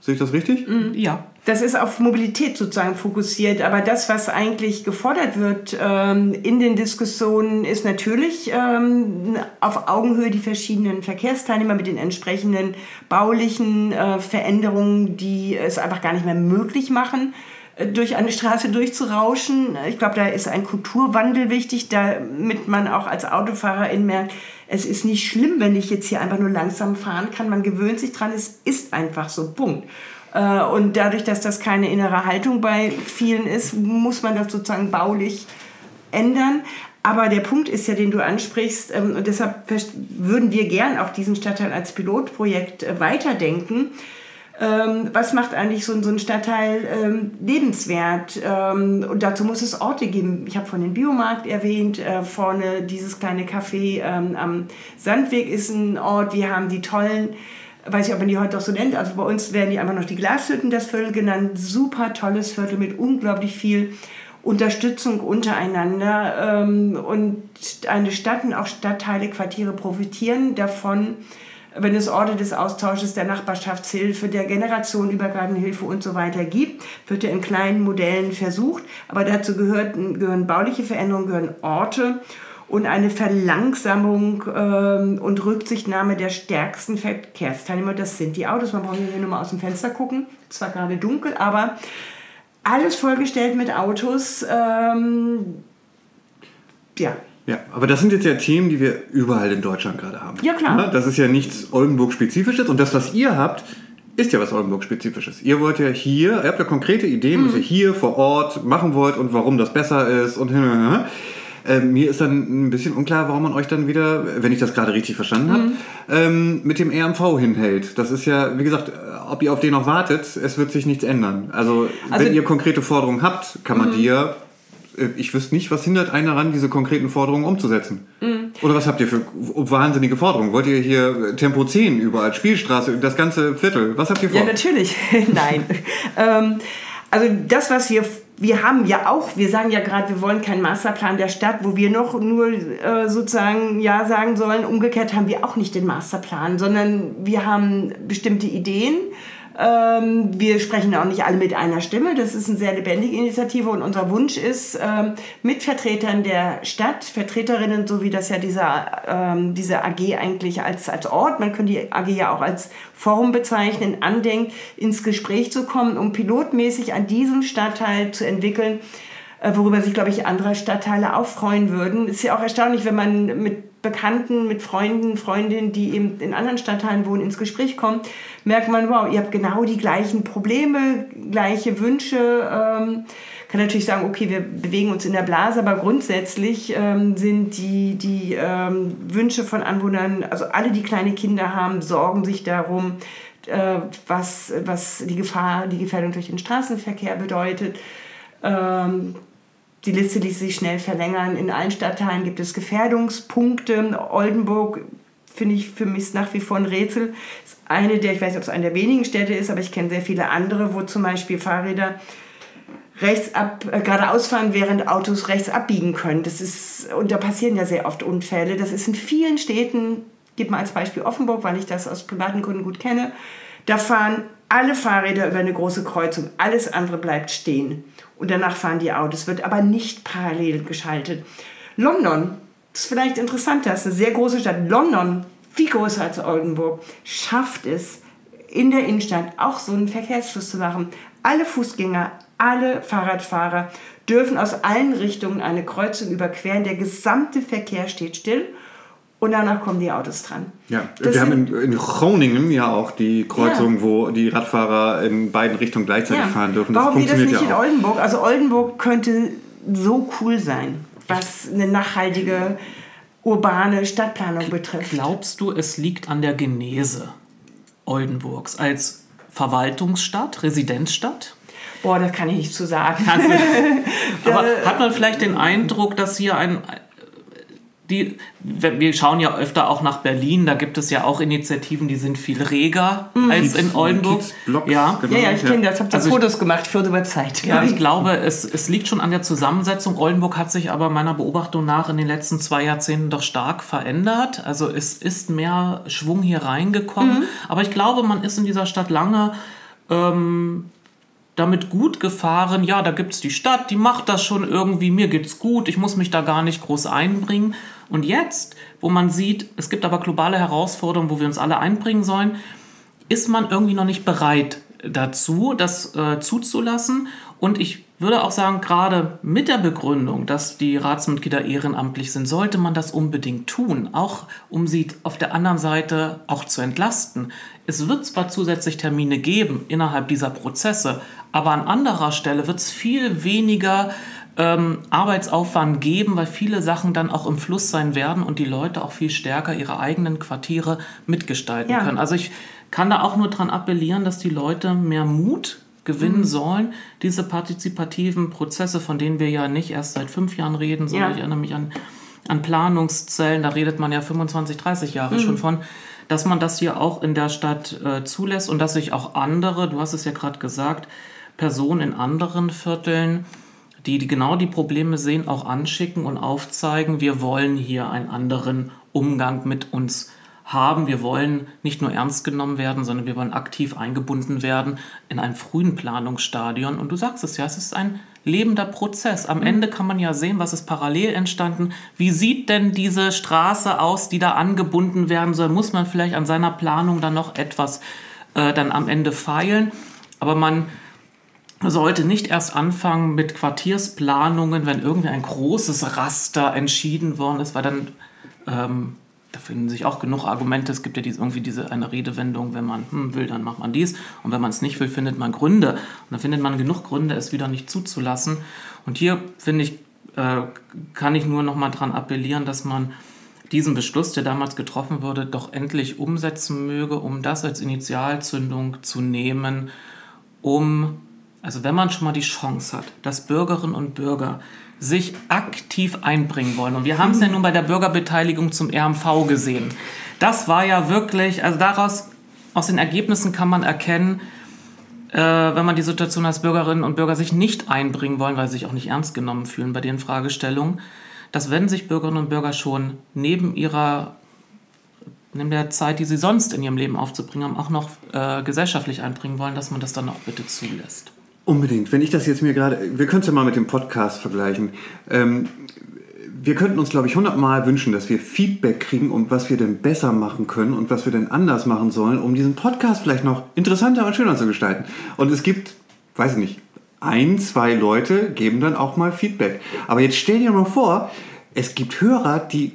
Sehe ich das richtig? Mm, ja. Das ist auf Mobilität sozusagen fokussiert, aber das, was eigentlich gefordert wird ähm, in den Diskussionen, ist natürlich ähm, auf Augenhöhe die verschiedenen Verkehrsteilnehmer mit den entsprechenden baulichen äh, Veränderungen, die es einfach gar nicht mehr möglich machen, äh, durch eine Straße durchzurauschen. Ich glaube, da ist ein Kulturwandel wichtig, damit man auch als Autofahrerin merkt, es ist nicht schlimm, wenn ich jetzt hier einfach nur langsam fahren kann. Man gewöhnt sich dran, es ist einfach so, Punkt. Äh, und dadurch, dass das keine innere Haltung bei vielen ist, muss man das sozusagen baulich ändern. Aber der Punkt ist ja, den du ansprichst, ähm, und deshalb würden wir gern auch diesen Stadtteil als Pilotprojekt äh, weiterdenken ähm, was macht eigentlich so, so ein Stadtteil ähm, lebenswert? Ähm, und dazu muss es Orte geben. Ich habe von dem Biomarkt erwähnt, äh, vorne dieses kleine Café ähm, am Sandweg ist ein Ort. Wir haben die tollen, weiß ich, ob man die heute auch so nennt, also bei uns werden die einfach noch die Glashütten das Viertel genannt. Super tolles Viertel mit unglaublich viel Unterstützung untereinander. Ähm, und eine Stadt und auch Stadtteile, Quartiere profitieren davon, wenn es Orte des Austausches, der Nachbarschaftshilfe, der generationenübergreifenden Hilfe und so weiter gibt, wird ja in kleinen Modellen versucht. Aber dazu gehört, gehören bauliche Veränderungen, gehören Orte und eine Verlangsamung ähm, und Rücksichtnahme der stärksten Verkehrsteilnehmer. Das sind die Autos. Man braucht hier nur mal aus dem Fenster gucken. Zwar gerade dunkel, aber alles vollgestellt mit Autos. Ähm, ja, ja, aber das sind jetzt ja Themen, die wir überall in Deutschland gerade haben. Ja, klar. Das ist ja nichts Oldenburg-spezifisches und das, was ihr habt, ist ja was Oldenburg-spezifisches. Ihr wollt ja hier, ihr habt ja konkrete Ideen, mhm. was ihr hier vor Ort machen wollt und warum das besser ist und äh, mir ist dann ein bisschen unklar, warum man euch dann wieder, wenn ich das gerade richtig verstanden habe, mhm. ähm, mit dem RMV hinhält. Das ist ja, wie gesagt, ob ihr auf den noch wartet, es wird sich nichts ändern. Also, also wenn ihr konkrete Forderungen habt, kann man mhm. die ja äh, ich wüsste nicht, was hindert einen daran, diese konkreten Forderungen umzusetzen? Mhm. Oder was habt ihr für wahnsinnige Forderungen? Wollt ihr hier Tempo 10 überall, Spielstraße, das ganze Viertel? Was habt ihr vor? Ja, natürlich. Nein. ähm, also das, was wir wir haben ja auch, wir sagen ja gerade, wir wollen keinen Masterplan der Stadt, wo wir noch nur äh, sozusagen Ja sagen sollen. Umgekehrt haben wir auch nicht den Masterplan, sondern wir haben bestimmte Ideen ähm, wir sprechen auch nicht alle mit einer Stimme. Das ist eine sehr lebendige Initiative und unser Wunsch ist, ähm, mit Vertretern der Stadt, Vertreterinnen, so wie das ja dieser, ähm, diese AG eigentlich als, als Ort, man könnte die AG ja auch als Forum bezeichnen, andenkt, ins Gespräch zu kommen, um pilotmäßig an diesem Stadtteil zu entwickeln, worüber sich, glaube ich, andere Stadtteile auch freuen würden. Ist ja auch erstaunlich, wenn man mit Bekannten, mit Freunden, Freundinnen, die eben in anderen Stadtteilen wohnen, ins Gespräch kommt, merkt man, wow, ihr habt genau die gleichen Probleme, gleiche Wünsche. Ähm, kann natürlich sagen, okay, wir bewegen uns in der Blase, aber grundsätzlich ähm, sind die, die ähm, Wünsche von Anwohnern, also alle, die kleine Kinder haben, sorgen sich darum, äh, was, was die Gefahr, die Gefährdung durch den Straßenverkehr bedeutet. Ähm, die Liste ließ sich schnell verlängern. In allen Stadtteilen gibt es Gefährdungspunkte. Oldenburg finde ich für mich nach wie vor ein Rätsel. Ist eine der, ich weiß nicht, ob es eine der wenigen Städte ist, aber ich kenne sehr viele andere, wo zum Beispiel Fahrräder rechts ab, äh, geradeaus fahren, während Autos rechts abbiegen können. Das ist, und da passieren ja sehr oft Unfälle. Das ist in vielen Städten, gib mal als Beispiel Offenburg, weil ich das aus privaten Gründen gut kenne, da fahren alle Fahrräder über eine große Kreuzung, alles andere bleibt stehen und danach fahren die Autos, wird aber nicht parallel geschaltet. London, das ist vielleicht interessant, das ist eine sehr große Stadt. London, viel größer als Oldenburg, schafft es in der Innenstadt auch so einen Verkehrsfluss zu machen. Alle Fußgänger, alle Fahrradfahrer dürfen aus allen Richtungen eine Kreuzung überqueren. Der gesamte Verkehr steht still und danach kommen die Autos dran. Ja, das wir haben in, in, Groningen ja auch die Kreuzung, ja. wo die Radfahrer in beiden Richtungen gleichzeitig ja. fahren dürfen. Das Warum geht das nicht ja in Oldenburg? Also Oldenburg könnte so cool sein, was eine nachhaltige urbane Stadtplanung betrifft. Glaubst du, es liegt an der Genese Oldenburgs als Verwaltungsstadt, Residenzstadt? Boah, das kann ich nicht zu sagen. Aber hat man vielleicht den Eindruck, dass hier ein, die, wir schauen ja öfter auch nach Berlin, da gibt es ja auch Initiativen, die sind viel reger mhm. als in Oldenburg. Ja. Genau. ja, ja, ich kenne das, habe also Fotos gemacht für die Website. Ja, ich glaube, es, es liegt schon an der Zusammensetzung. Oldenburg hat sich aber meiner Beobachtung nach in den letzten zwei Jahrzehnten doch stark verändert. Also es ist mehr Schwung hier reingekommen. Mhm. Aber ich glaube, man ist in dieser Stadt lange ähm, damit gut gefahren, ja, da gibt es die Stadt, die macht das schon irgendwie, mir geht's gut, ich muss mich da gar nicht groß einbringen. Und jetzt, wo man sieht, es gibt aber globale Herausforderungen, wo wir uns alle einbringen sollen, ist man irgendwie noch nicht bereit dazu, das äh, zuzulassen. Und ich würde auch sagen, gerade mit der Begründung, dass die Ratsmitglieder ehrenamtlich sind, sollte man das unbedingt tun, auch um sie auf der anderen Seite auch zu entlasten. Es wird zwar zusätzlich Termine geben innerhalb dieser Prozesse, aber an anderer Stelle wird es viel weniger ähm, Arbeitsaufwand geben, weil viele Sachen dann auch im Fluss sein werden und die Leute auch viel stärker ihre eigenen Quartiere mitgestalten ja. können. Also ich kann da auch nur daran appellieren, dass die Leute mehr Mut gewinnen mhm. sollen, diese partizipativen Prozesse, von denen wir ja nicht erst seit fünf Jahren reden, sondern ja. ich erinnere mich an, an Planungszellen, da redet man ja 25, 30 Jahre mhm. schon von, dass man das hier auch in der Stadt äh, zulässt und dass sich auch andere, du hast es ja gerade gesagt, Personen in anderen Vierteln, die, die genau die Probleme sehen, auch anschicken und aufzeigen, wir wollen hier einen anderen Umgang mit uns haben. Wir wollen nicht nur ernst genommen werden, sondern wir wollen aktiv eingebunden werden in einem frühen Planungsstadion. Und du sagst es ja, es ist ein lebender Prozess. Am mhm. Ende kann man ja sehen, was ist parallel entstanden. Wie sieht denn diese Straße aus, die da angebunden werden soll? Muss man vielleicht an seiner Planung dann noch etwas äh, dann am Ende feilen? Aber man sollte nicht erst anfangen mit Quartiersplanungen, wenn irgendwie ein großes Raster entschieden worden ist, weil dann ähm, da finden sich auch genug Argumente. Es gibt ja diese, irgendwie diese eine Redewendung, wenn man hm, will, dann macht man dies. Und wenn man es nicht will, findet man Gründe. Und dann findet man genug Gründe, es wieder nicht zuzulassen. Und hier, finde ich, äh, kann ich nur noch mal daran appellieren, dass man diesen Beschluss, der damals getroffen wurde, doch endlich umsetzen möge, um das als Initialzündung zu nehmen, um also wenn man schon mal die Chance hat, dass Bürgerinnen und Bürger sich aktiv einbringen wollen. Und wir haben es ja nun bei der Bürgerbeteiligung zum RMV gesehen. Das war ja wirklich, also daraus, aus den Ergebnissen kann man erkennen, äh, wenn man die Situation als Bürgerinnen und Bürger sich nicht einbringen wollen, weil sie sich auch nicht ernst genommen fühlen bei den Fragestellungen, dass wenn sich Bürgerinnen und Bürger schon neben ihrer neben der Zeit, die sie sonst in ihrem Leben aufzubringen haben, auch noch äh, gesellschaftlich einbringen wollen, dass man das dann auch bitte zulässt. Unbedingt. Wenn ich das jetzt mir gerade, wir können es ja mal mit dem Podcast vergleichen. Ähm, wir könnten uns, glaube ich, hundertmal wünschen, dass wir Feedback kriegen und was wir denn besser machen können und was wir denn anders machen sollen, um diesen Podcast vielleicht noch interessanter und schöner zu gestalten. Und es gibt, weiß ich nicht, ein, zwei Leute geben dann auch mal Feedback. Aber jetzt stell dir mal vor, es gibt Hörer, die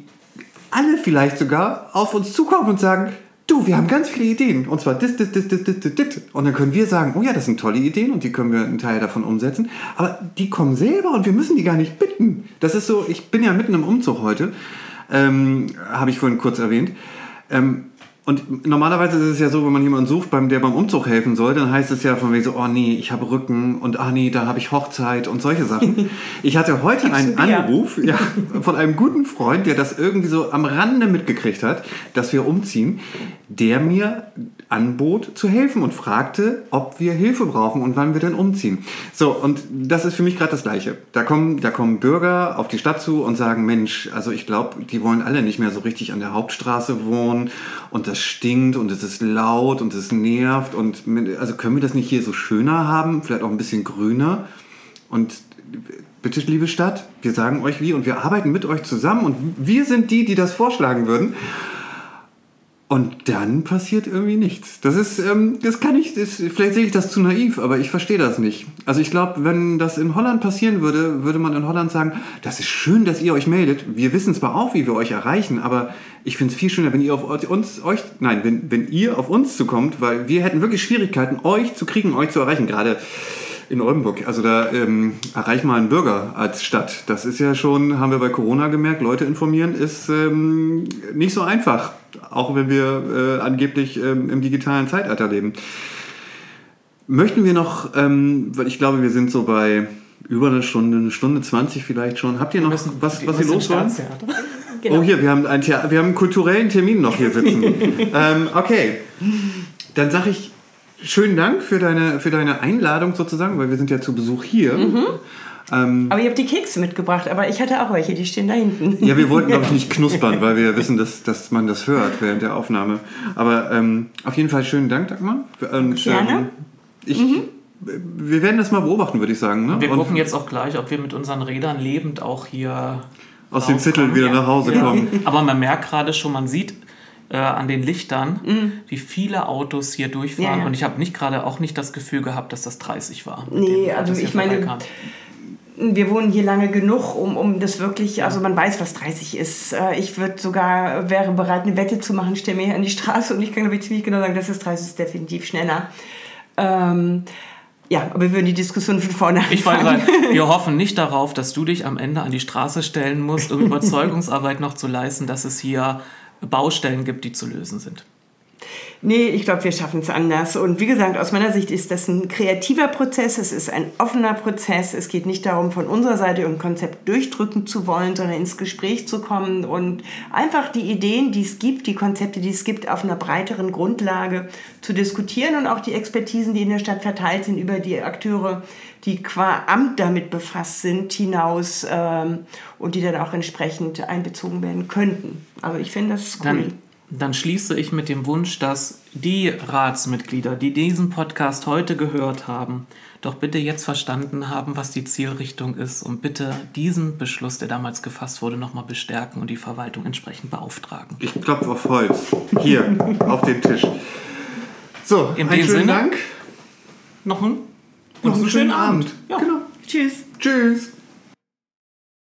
alle vielleicht sogar auf uns zukommen und sagen, du, wir haben ganz viele Ideen. Und zwar das, das, das, das, das, das, das. Und dann können wir sagen, oh ja, das sind tolle Ideen und die können wir einen Teil davon umsetzen. Aber die kommen selber und wir müssen die gar nicht bitten. Das ist so, ich bin ja mitten im Umzug heute, ähm, habe ich vorhin kurz erwähnt. Ähm, und normalerweise ist es ja so, wenn man jemanden sucht, beim, der beim Umzug helfen soll, dann heißt es ja von wegen so, oh nee, ich habe Rücken und ah nee, da habe ich Hochzeit und solche Sachen. Ich hatte heute einen Anruf ja, von einem guten Freund, der das irgendwie so am Rande mitgekriegt hat, dass wir umziehen, der mir anbot zu helfen und fragte, ob wir Hilfe brauchen und wann wir denn umziehen. So, und das ist für mich gerade das Gleiche. Da kommen, da kommen Bürger auf die Stadt zu und sagen, Mensch, also ich glaube, die wollen alle nicht mehr so richtig an der Hauptstraße wohnen und das stinkt und es ist laut und es nervt und also können wir das nicht hier so schöner haben, vielleicht auch ein bisschen grüner und bitte, liebe Stadt, wir sagen euch wie und wir arbeiten mit euch zusammen und wir sind die, die das vorschlagen würden. Und dann passiert irgendwie nichts. Das ist, ähm, das kann ich, das, vielleicht sehe ich das zu naiv, aber ich verstehe das nicht. Also ich glaube, wenn das in Holland passieren würde, würde man in Holland sagen, das ist schön, dass ihr euch meldet. Wir wissen zwar auch, wie wir euch erreichen, aber ich finde es viel schöner, wenn ihr auf uns, euch, nein, wenn, wenn ihr auf uns zukommt, weil wir hätten wirklich Schwierigkeiten, euch zu kriegen, euch zu erreichen. Gerade in Oldenburg. Also da ähm, erreich mal einen Bürger als Stadt. Das ist ja schon, haben wir bei Corona gemerkt, Leute informieren ist ähm, nicht so einfach. Auch wenn wir äh, angeblich ähm, im digitalen Zeitalter leben. Möchten wir noch, ähm, weil ich glaube, wir sind so bei über eine Stunde, eine Stunde 20 vielleicht schon. Habt ihr noch müssen, was, was ihr los wollt? Genau. Oh, hier, wir haben, einen wir haben einen kulturellen Termin noch hier sitzen. ähm, okay, dann sage ich schönen Dank für deine, für deine Einladung sozusagen, weil wir sind ja zu Besuch hier. Mhm. Ähm, aber ihr habt die Kekse mitgebracht, aber ich hatte auch welche, die stehen da hinten. Ja, wir wollten, glaube ich, nicht knuspern, weil wir wissen, dass, dass man das hört während der Aufnahme. Aber ähm, auf jeden Fall schönen Dank, Dagmar. Und, Gerne. Ähm, ich, mhm. Wir werden das mal beobachten, würde ich sagen. Ne? Wir Und gucken jetzt auch gleich, ob wir mit unseren Rädern lebend auch hier aus den Zitteln wieder nach Hause ja. kommen. Aber man merkt gerade schon, man sieht äh, an den Lichtern, mhm. wie viele Autos hier durchfahren. Ja. Und ich habe nicht gerade auch nicht das Gefühl gehabt, dass das 30 war. Nee, also ich meine, wir wohnen hier lange genug, um, um das wirklich, also man weiß, was 30 ist. Äh, ich würde sogar, wäre bereit, eine Wette zu machen, stelle mir hier an die Straße und ich kann, glaube ich, ziemlich genau sagen, das ist 30 ist definitiv schneller. Ähm, ja, aber wir würden die Diskussion von vorne anfangen. Ich wollte sagen, wir hoffen nicht darauf, dass du dich am Ende an die Straße stellen musst, um Überzeugungsarbeit noch zu leisten, dass es hier Baustellen gibt, die zu lösen sind. Nee, ich glaube, wir schaffen es anders. Und wie gesagt, aus meiner Sicht ist das ein kreativer Prozess, es ist ein offener Prozess. Es geht nicht darum, von unserer Seite ein Konzept durchdrücken zu wollen, sondern ins Gespräch zu kommen und einfach die Ideen, die es gibt, die Konzepte, die es gibt, auf einer breiteren Grundlage zu diskutieren und auch die Expertisen, die in der Stadt verteilt sind, über die Akteure, die qua Amt damit befasst sind, hinaus ähm, und die dann auch entsprechend einbezogen werden könnten. Also ich finde das cool. Dann, dann schließe ich mit dem Wunsch, dass die Ratsmitglieder, die diesen Podcast heute gehört haben, doch bitte jetzt verstanden haben, was die Zielrichtung ist und bitte diesen Beschluss, der damals gefasst wurde, nochmal bestärken und die Verwaltung entsprechend beauftragen. Ich klopfe auf Holz. Hier, auf den Tisch. So, in dem Sinne, Dank. Noch ein und einen schönen Abend. Ja. Genau. Tschüss. Tschüss.